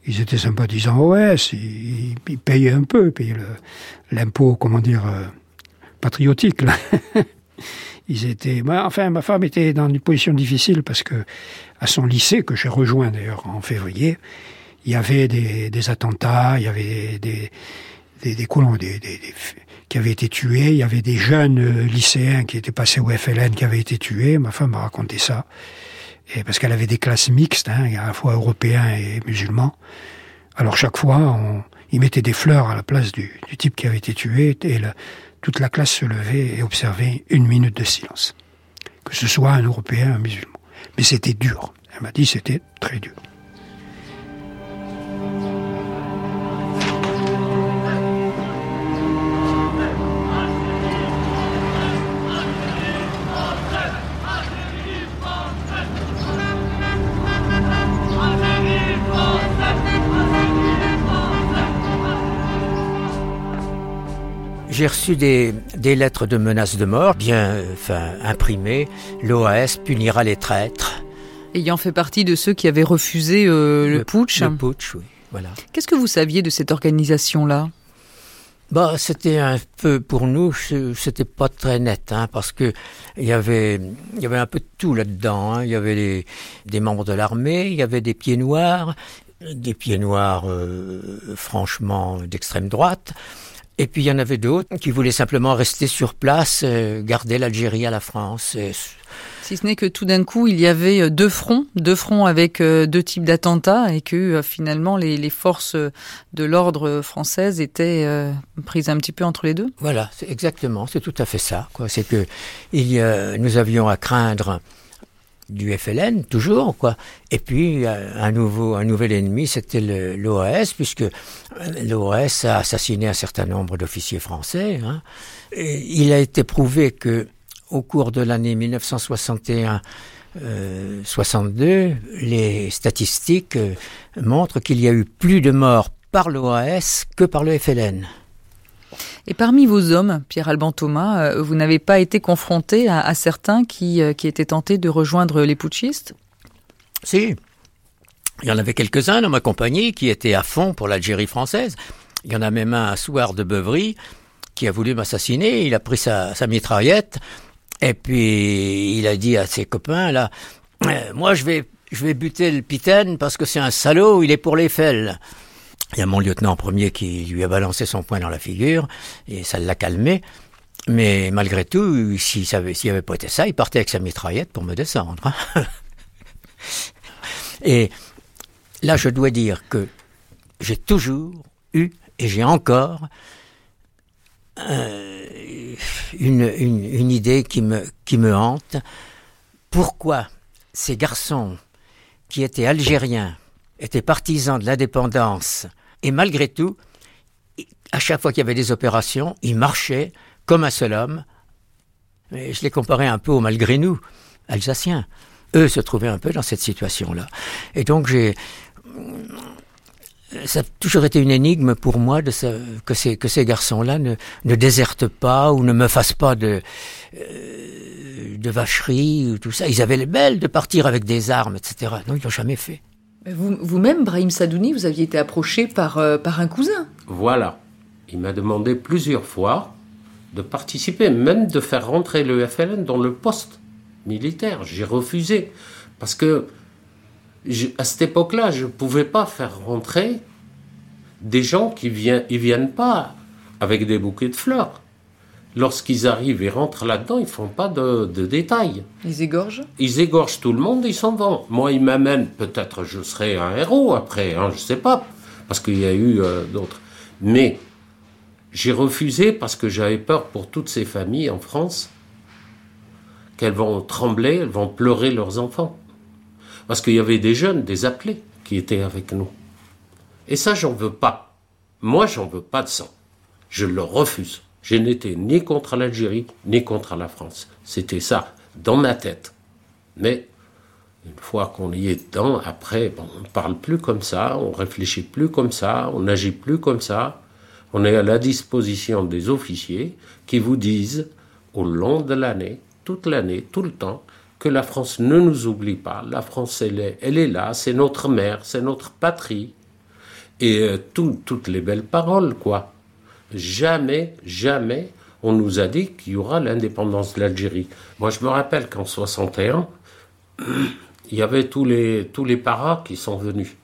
ils étaient sympathisants OS, ils, ils payaient un peu, ils payaient l'impôt, comment dire, euh, patriotique. (laughs) Ils étaient, enfin, ma femme était dans une position difficile parce que à son lycée que j'ai rejoint d'ailleurs en février, il y avait des, attentats, il y avait des des, colons, qui avaient été tués, il y avait des jeunes euh, lycéens qui étaient passés au FLN qui avaient été tués. Ma femme m'a raconté ça et parce qu'elle avait des classes mixtes, hein, à la fois européens et musulmans. Alors chaque fois, on, ils mettaient des fleurs à la place du, du type qui avait été tué, et toute la classe se levait et observait une minute de silence. Que ce soit un Européen, un musulman. Mais c'était dur. Elle m'a dit c'était très dur. J'ai reçu des, des, lettres de menaces de mort, bien enfin, imprimées. L'OAS punira les traîtres. Ayant fait partie de ceux qui avaient refusé euh, le, le, putsch. Le putsch, oui. Voilà. Qu'est-ce que vous saviez de cette organisation-là? Bah, c'était un peu pour nous, c'était pas très net, hein, parce que il y avait, il y avait un peu de tout là-dedans. Hein. Il y avait les, des membres de l'armée, il y avait des pieds noirs, des pieds noirs, euh, franchement d'extrême droite. Et puis il y en avait d'autres qui voulaient simplement rester sur place, euh, garder l'Algérie à la France. Et... Si ce n'est que tout d'un coup, il y avait euh, deux fronts, deux fronts avec euh, deux types d'attentats et que finalement les, les, forces de l'ordre française étaient prises un petit peu entre les deux. Voilà, c'est exactement, c'est tout à fait ça. C'est que il y a, nous avions à craindre du FLN toujours quoi et puis un nouveau un nouvel ennemi c'était l'OAS puisque l'OAS a assassiné un certain nombre d'officiers français hein. il a été prouvé que au cours de l'année 1961 euh, 62 les statistiques euh, montrent qu'il y a eu plus de morts par l'OAS que par le FLN et parmi vos hommes, Pierre-Alban Thomas, euh, vous n'avez pas été confronté à, certains qui, euh, qui étaient tentés de rejoindre les putschistes? Si. Il y en avait quelques-uns dans ma compagnie qui étaient à fond pour l'Algérie française. Il y en a même un à de Beuvry qui a voulu m'assassiner. Il a pris sa, sa, mitraillette et puis il a dit à ses copains là, euh, moi je vais je vais buter le Pitaine parce que c'est un salaud, il est pour l'Eiffel. Il y a mon lieutenant premier qui lui a balancé son poing dans la figure et ça l'a calmé. Mais malgré tout, s'il n'y avait pas été ça, il partait avec sa mitraillette pour me descendre. hein. (laughs) et là, je dois dire que j'ai toujours eu, et j'ai encore, euh, une, une- une idée qui me, qui me hante. Pourquoi ces garçons qui étaient algériens, étaient partisans de l'indépendance, et malgré tout, à chaque fois qu'il y avait des opérations, ils marchaient comme un seul homme. Je les comparais un peu aux malgré nous, alsaciens. Eux se trouvaient un peu dans cette situation-là. Et donc j'ai ça a toujours été une énigme pour moi de ce- que ces, que ces garçons-là ne, ne désertent pas ou ne me fassent pas de, euh, de vacherie ou tout ça. Ils avaient le bel de partir avec des armes, etc. Non, ils l'ont jamais fait. Vous- Vous-même, Brahim Sadouni, vous aviez été approché par, euh, par un cousin. Voilà. Il m'a demandé plusieurs fois de participer, même de faire rentrer le FLN dans le poste militaire. J'ai refusé parce que à cette époque-là, je ne pouvais pas faire rentrer des gens qui viennent, viennent pas avec des bouquets de fleurs. Lorsqu'ils arrivent et rentrent là-dedans, ils font pas de, de détails. Ils égorgent? Ils égorgent tout le monde, ils s'en vont. Moi, ils m'amènent, peut-être je serai un héros après, hein, je sais pas, parce qu'il y a eu euh, d'autres. Mais j'ai refusé parce que j'avais peur pour toutes ces familles en France qu'elles vont trembler, elles vont pleurer leurs enfants. Parce qu'il y avait des jeunes, des appelés, qui étaient avec nous. Et ça, j'en veux pas. Moi, j'en veux pas de ça. Je le refuse. Je n'étais ni contre l'Algérie, ni contre la France. C'était ça, dans ma tête. Mais une fois qu'on y est dedans, après, on ne parle plus comme ça, on réfléchit plus comme ça, on n'agit plus comme ça. On est à la disposition des officiers qui vous disent, au long de l'année, toute l'année, tout le temps, que la France ne nous oublie pas. La France, elle est, là, c'est notre mère, c'est notre patrie. Et euh, tout- toutes les belles paroles, quoi. Jamais, jamais, on nous a dit qu'il y aura l'indépendance de l'Algérie. Moi, je me rappelle qu'en 61, (clears throat) il y avait tous les, tous les paras qui sont venus.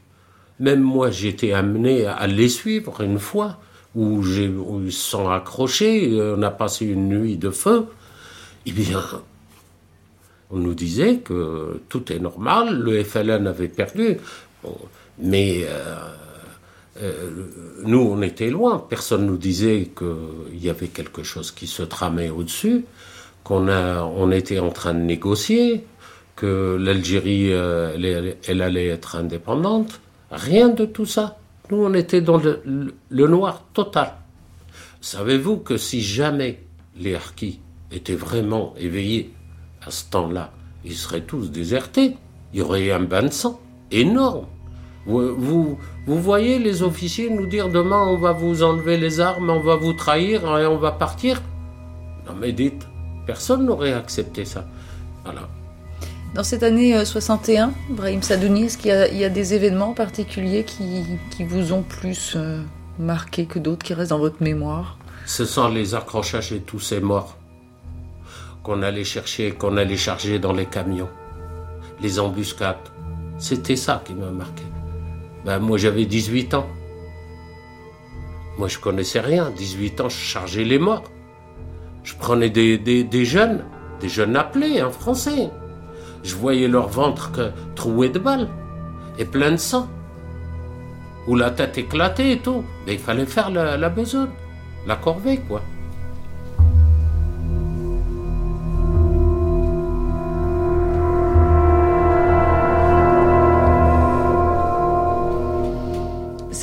Même moi, j'ai été amené à les suivre une fois, où, où ils se sont accrochés, euh, on a passé une nuit de feu. Eh bien, on nous disait que tout est normal, le FLN avait perdu, mais euh, nous, on était loin. Personne nous disait qu'il y avait quelque chose qui se tramait au-dessus, qu'on on était en train de négocier, que l'Algérie, euh, elle, allait- être indépendante. Rien de tout ça. Nous, on était dans le noir total. Savez-vous que si jamais les Harkis étaient vraiment éveillés à ce temps-là, ils seraient tous désertés. Il y aurait eu un bain de sang énorme. Vous, vous, vous voyez les officiers nous dire demain on va vous enlever les armes, on va vous trahir et on va partir? Non mais dites, personne n'aurait accepté ça. Voilà. Dans cette année euh, 61, Brahim Sadouni, est-ce qu'il y, a- il y a des événements particuliers qui, qui vous ont plus euh, marqué que d'autres, qui restent dans votre mémoire? Ce sont les accrochages et tous ces morts qu'on allait chercher, qu'on allait charger dans les camions. Les embuscades. C'était ça qui m'a marqué. Ben, moi, j'avais 18 ans. Moi, je connaissais rien. 18 ans, je chargeais les morts. Je prenais des, jeunes, des jeunes appelés, en français. Je voyais leur ventre que, troué de balles et plein de sang. Ou la tête éclatée et tout. Mais il fallait faire la, la besogne, la corvée, quoi.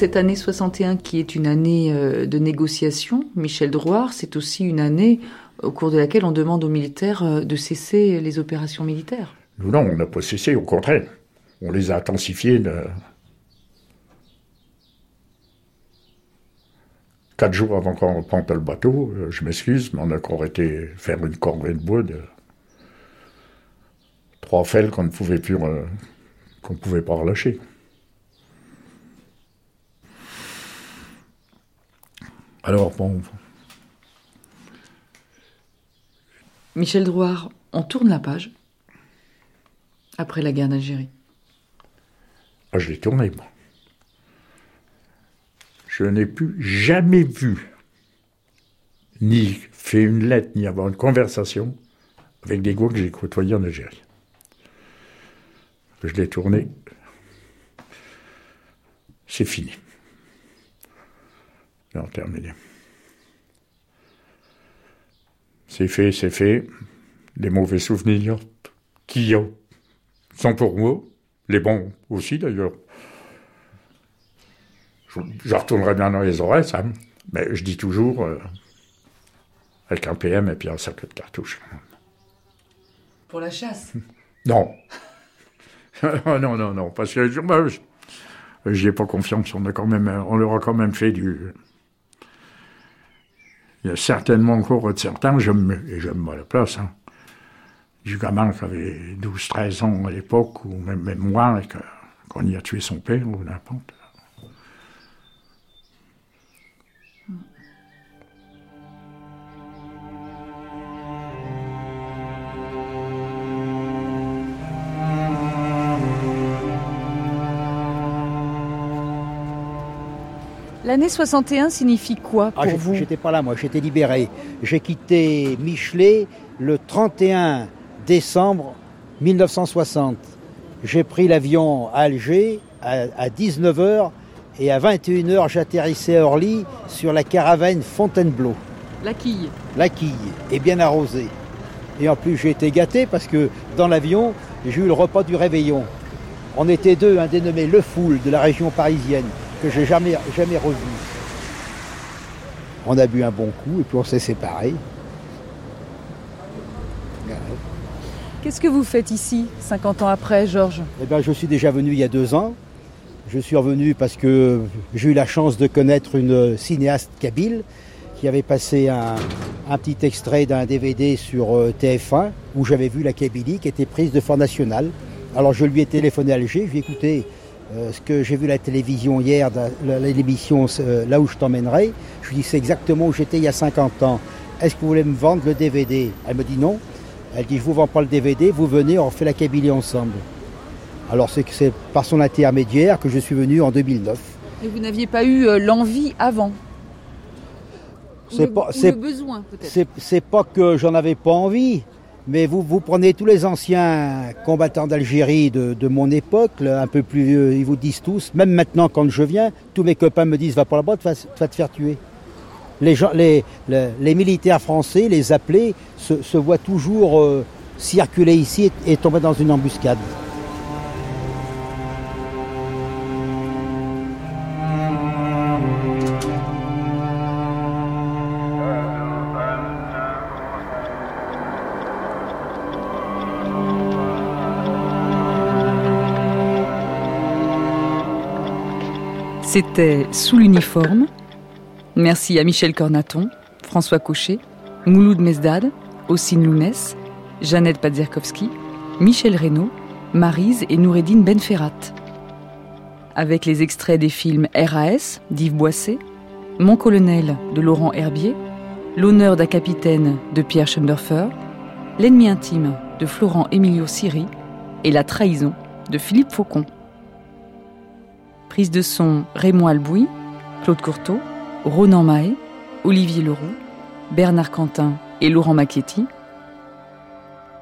Cette année 61, qui est une année euh, de négociation, Michel Drouard, c'est aussi une année au cours de laquelle on demande aux militaires euh, de cesser les opérations militaires. Nous, non, on n'a pas cessé, au contraire. On les a intensifiés. de- Quatre jours avant qu'on reprenne le bateau, euh, je m'excuse, mais on a encore été faire une corvée de bois de trois fels qu'on ne pouvait plus, qu'on pouvait pas relâcher. Alors bon, Michel Drouard, on tourne la page après la guerre d'Algérie. ah, je l'ai tourné, moi. Je n'ai plus jamais vu ni fait une lettre, ni avoir une conversation avec des gars que j'ai côtoyés en Algérie. Je l'ai tourné. C'est fini. Terminé. C'est fait, c'est fait. Les mauvais souvenirs qui sont pour moi, les bons aussi d'ailleurs. Je, retournerai bien dans les oreilles, ça. Mais je dis toujours, euh, avec un PM et puis un cercle de cartouches. Pour la chasse? (laughs) Non. (laughs) non, non, non, parce que je n'y ai pas confiance. On, a quand même, on leur a quand même fait du. Il y a certainement encore de certains, je me, et je me la place, hein, du gamin qui avait 12-13 ans à l'époque, ou même, même moins, et qu'on y a tué son père, ou n'importe. L'année 61 signifie quoi ah, pour vous J'étais pas là, moi, j'étais libéré. J'ai quitté Michelet le 31 décembre 1960. J'ai pris l'avion à Alger à, 19h et à 21h j'atterrissais à Orly sur la caravane Fontainebleau. La quille. La quille, et bien arrosée. Et en plus j'ai été gâté parce que dans l'avion j'ai eu le repas du réveillon. On était deux, un dénommé Le Foul de la région parisienne que j'ai jamais, jamais revu. On a bu un bon coup et puis on s'est séparés. Qu'est-ce que vous faites ici, 50 ans après, Georges? Eh bien, Je suis déjà venu il y a deux ans. Je suis revenu parce que j'ai eu la chance de connaître une cinéaste kabyle qui avait passé un, petit extrait d'un DVD sur euh, TF1 où j'avais vu la Kabylie qui était prise de Fort National. Alors je lui ai téléphoné à Alger, je lui ai écouté, ce que j'ai vu la télévision hier, l'émission euh, Là où je t'emmènerai, je lui dis c'est exactement où j'étais il y a 50 ans. Est-ce que vous voulez me vendre le DVD Elle me dit non. Elle dit je vous vends pas le DVD, vous venez, on fait la Kabylie ensemble. Alors c'est que c'est par son intermédiaire que je suis venu en 2009. Et vous n'aviez pas eu euh, l'envie avant? C'est pas, le besoin peut-être? C'est pas que j'en avais pas envie. Mais vous, vous prenez tous les anciens combattants d'Algérie de, mon époque, un peu plus vieux, ils vous disent tous, même maintenant quand je viens, tous mes copains me disent va pas là-bas, tu vas, te faire tuer. Les, militaires français, les appelés, se, voient toujours euh, circuler ici et tomber dans une embuscade. C'était Sous l'uniforme. Merci à Michel Cornaton, François Cochet, Mouloud Mesdad, Ossine Lounès, Jeannette Padzerkowski, Michel Reynaud, Marise et Noureddine Benferrat. Avec les extraits des films RAS d'Yves Boisset, Mon colonel de Laurent Herbier, L'honneur d'un capitaine de Pierre Schoendorfer, L'ennemi intime de Florent Emilio Siri et La trahison de Philippe Faucon. Prise de son Raymond Albouy, Claude Courteau, Ronan Mahé, Olivier Leroux, Bernard Quentin et Laurent Macchietti.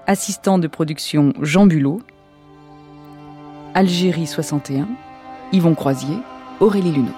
Assistant de production Jean Bulot. Algérie 61, Yvon Croisier, Aurélie Luneau.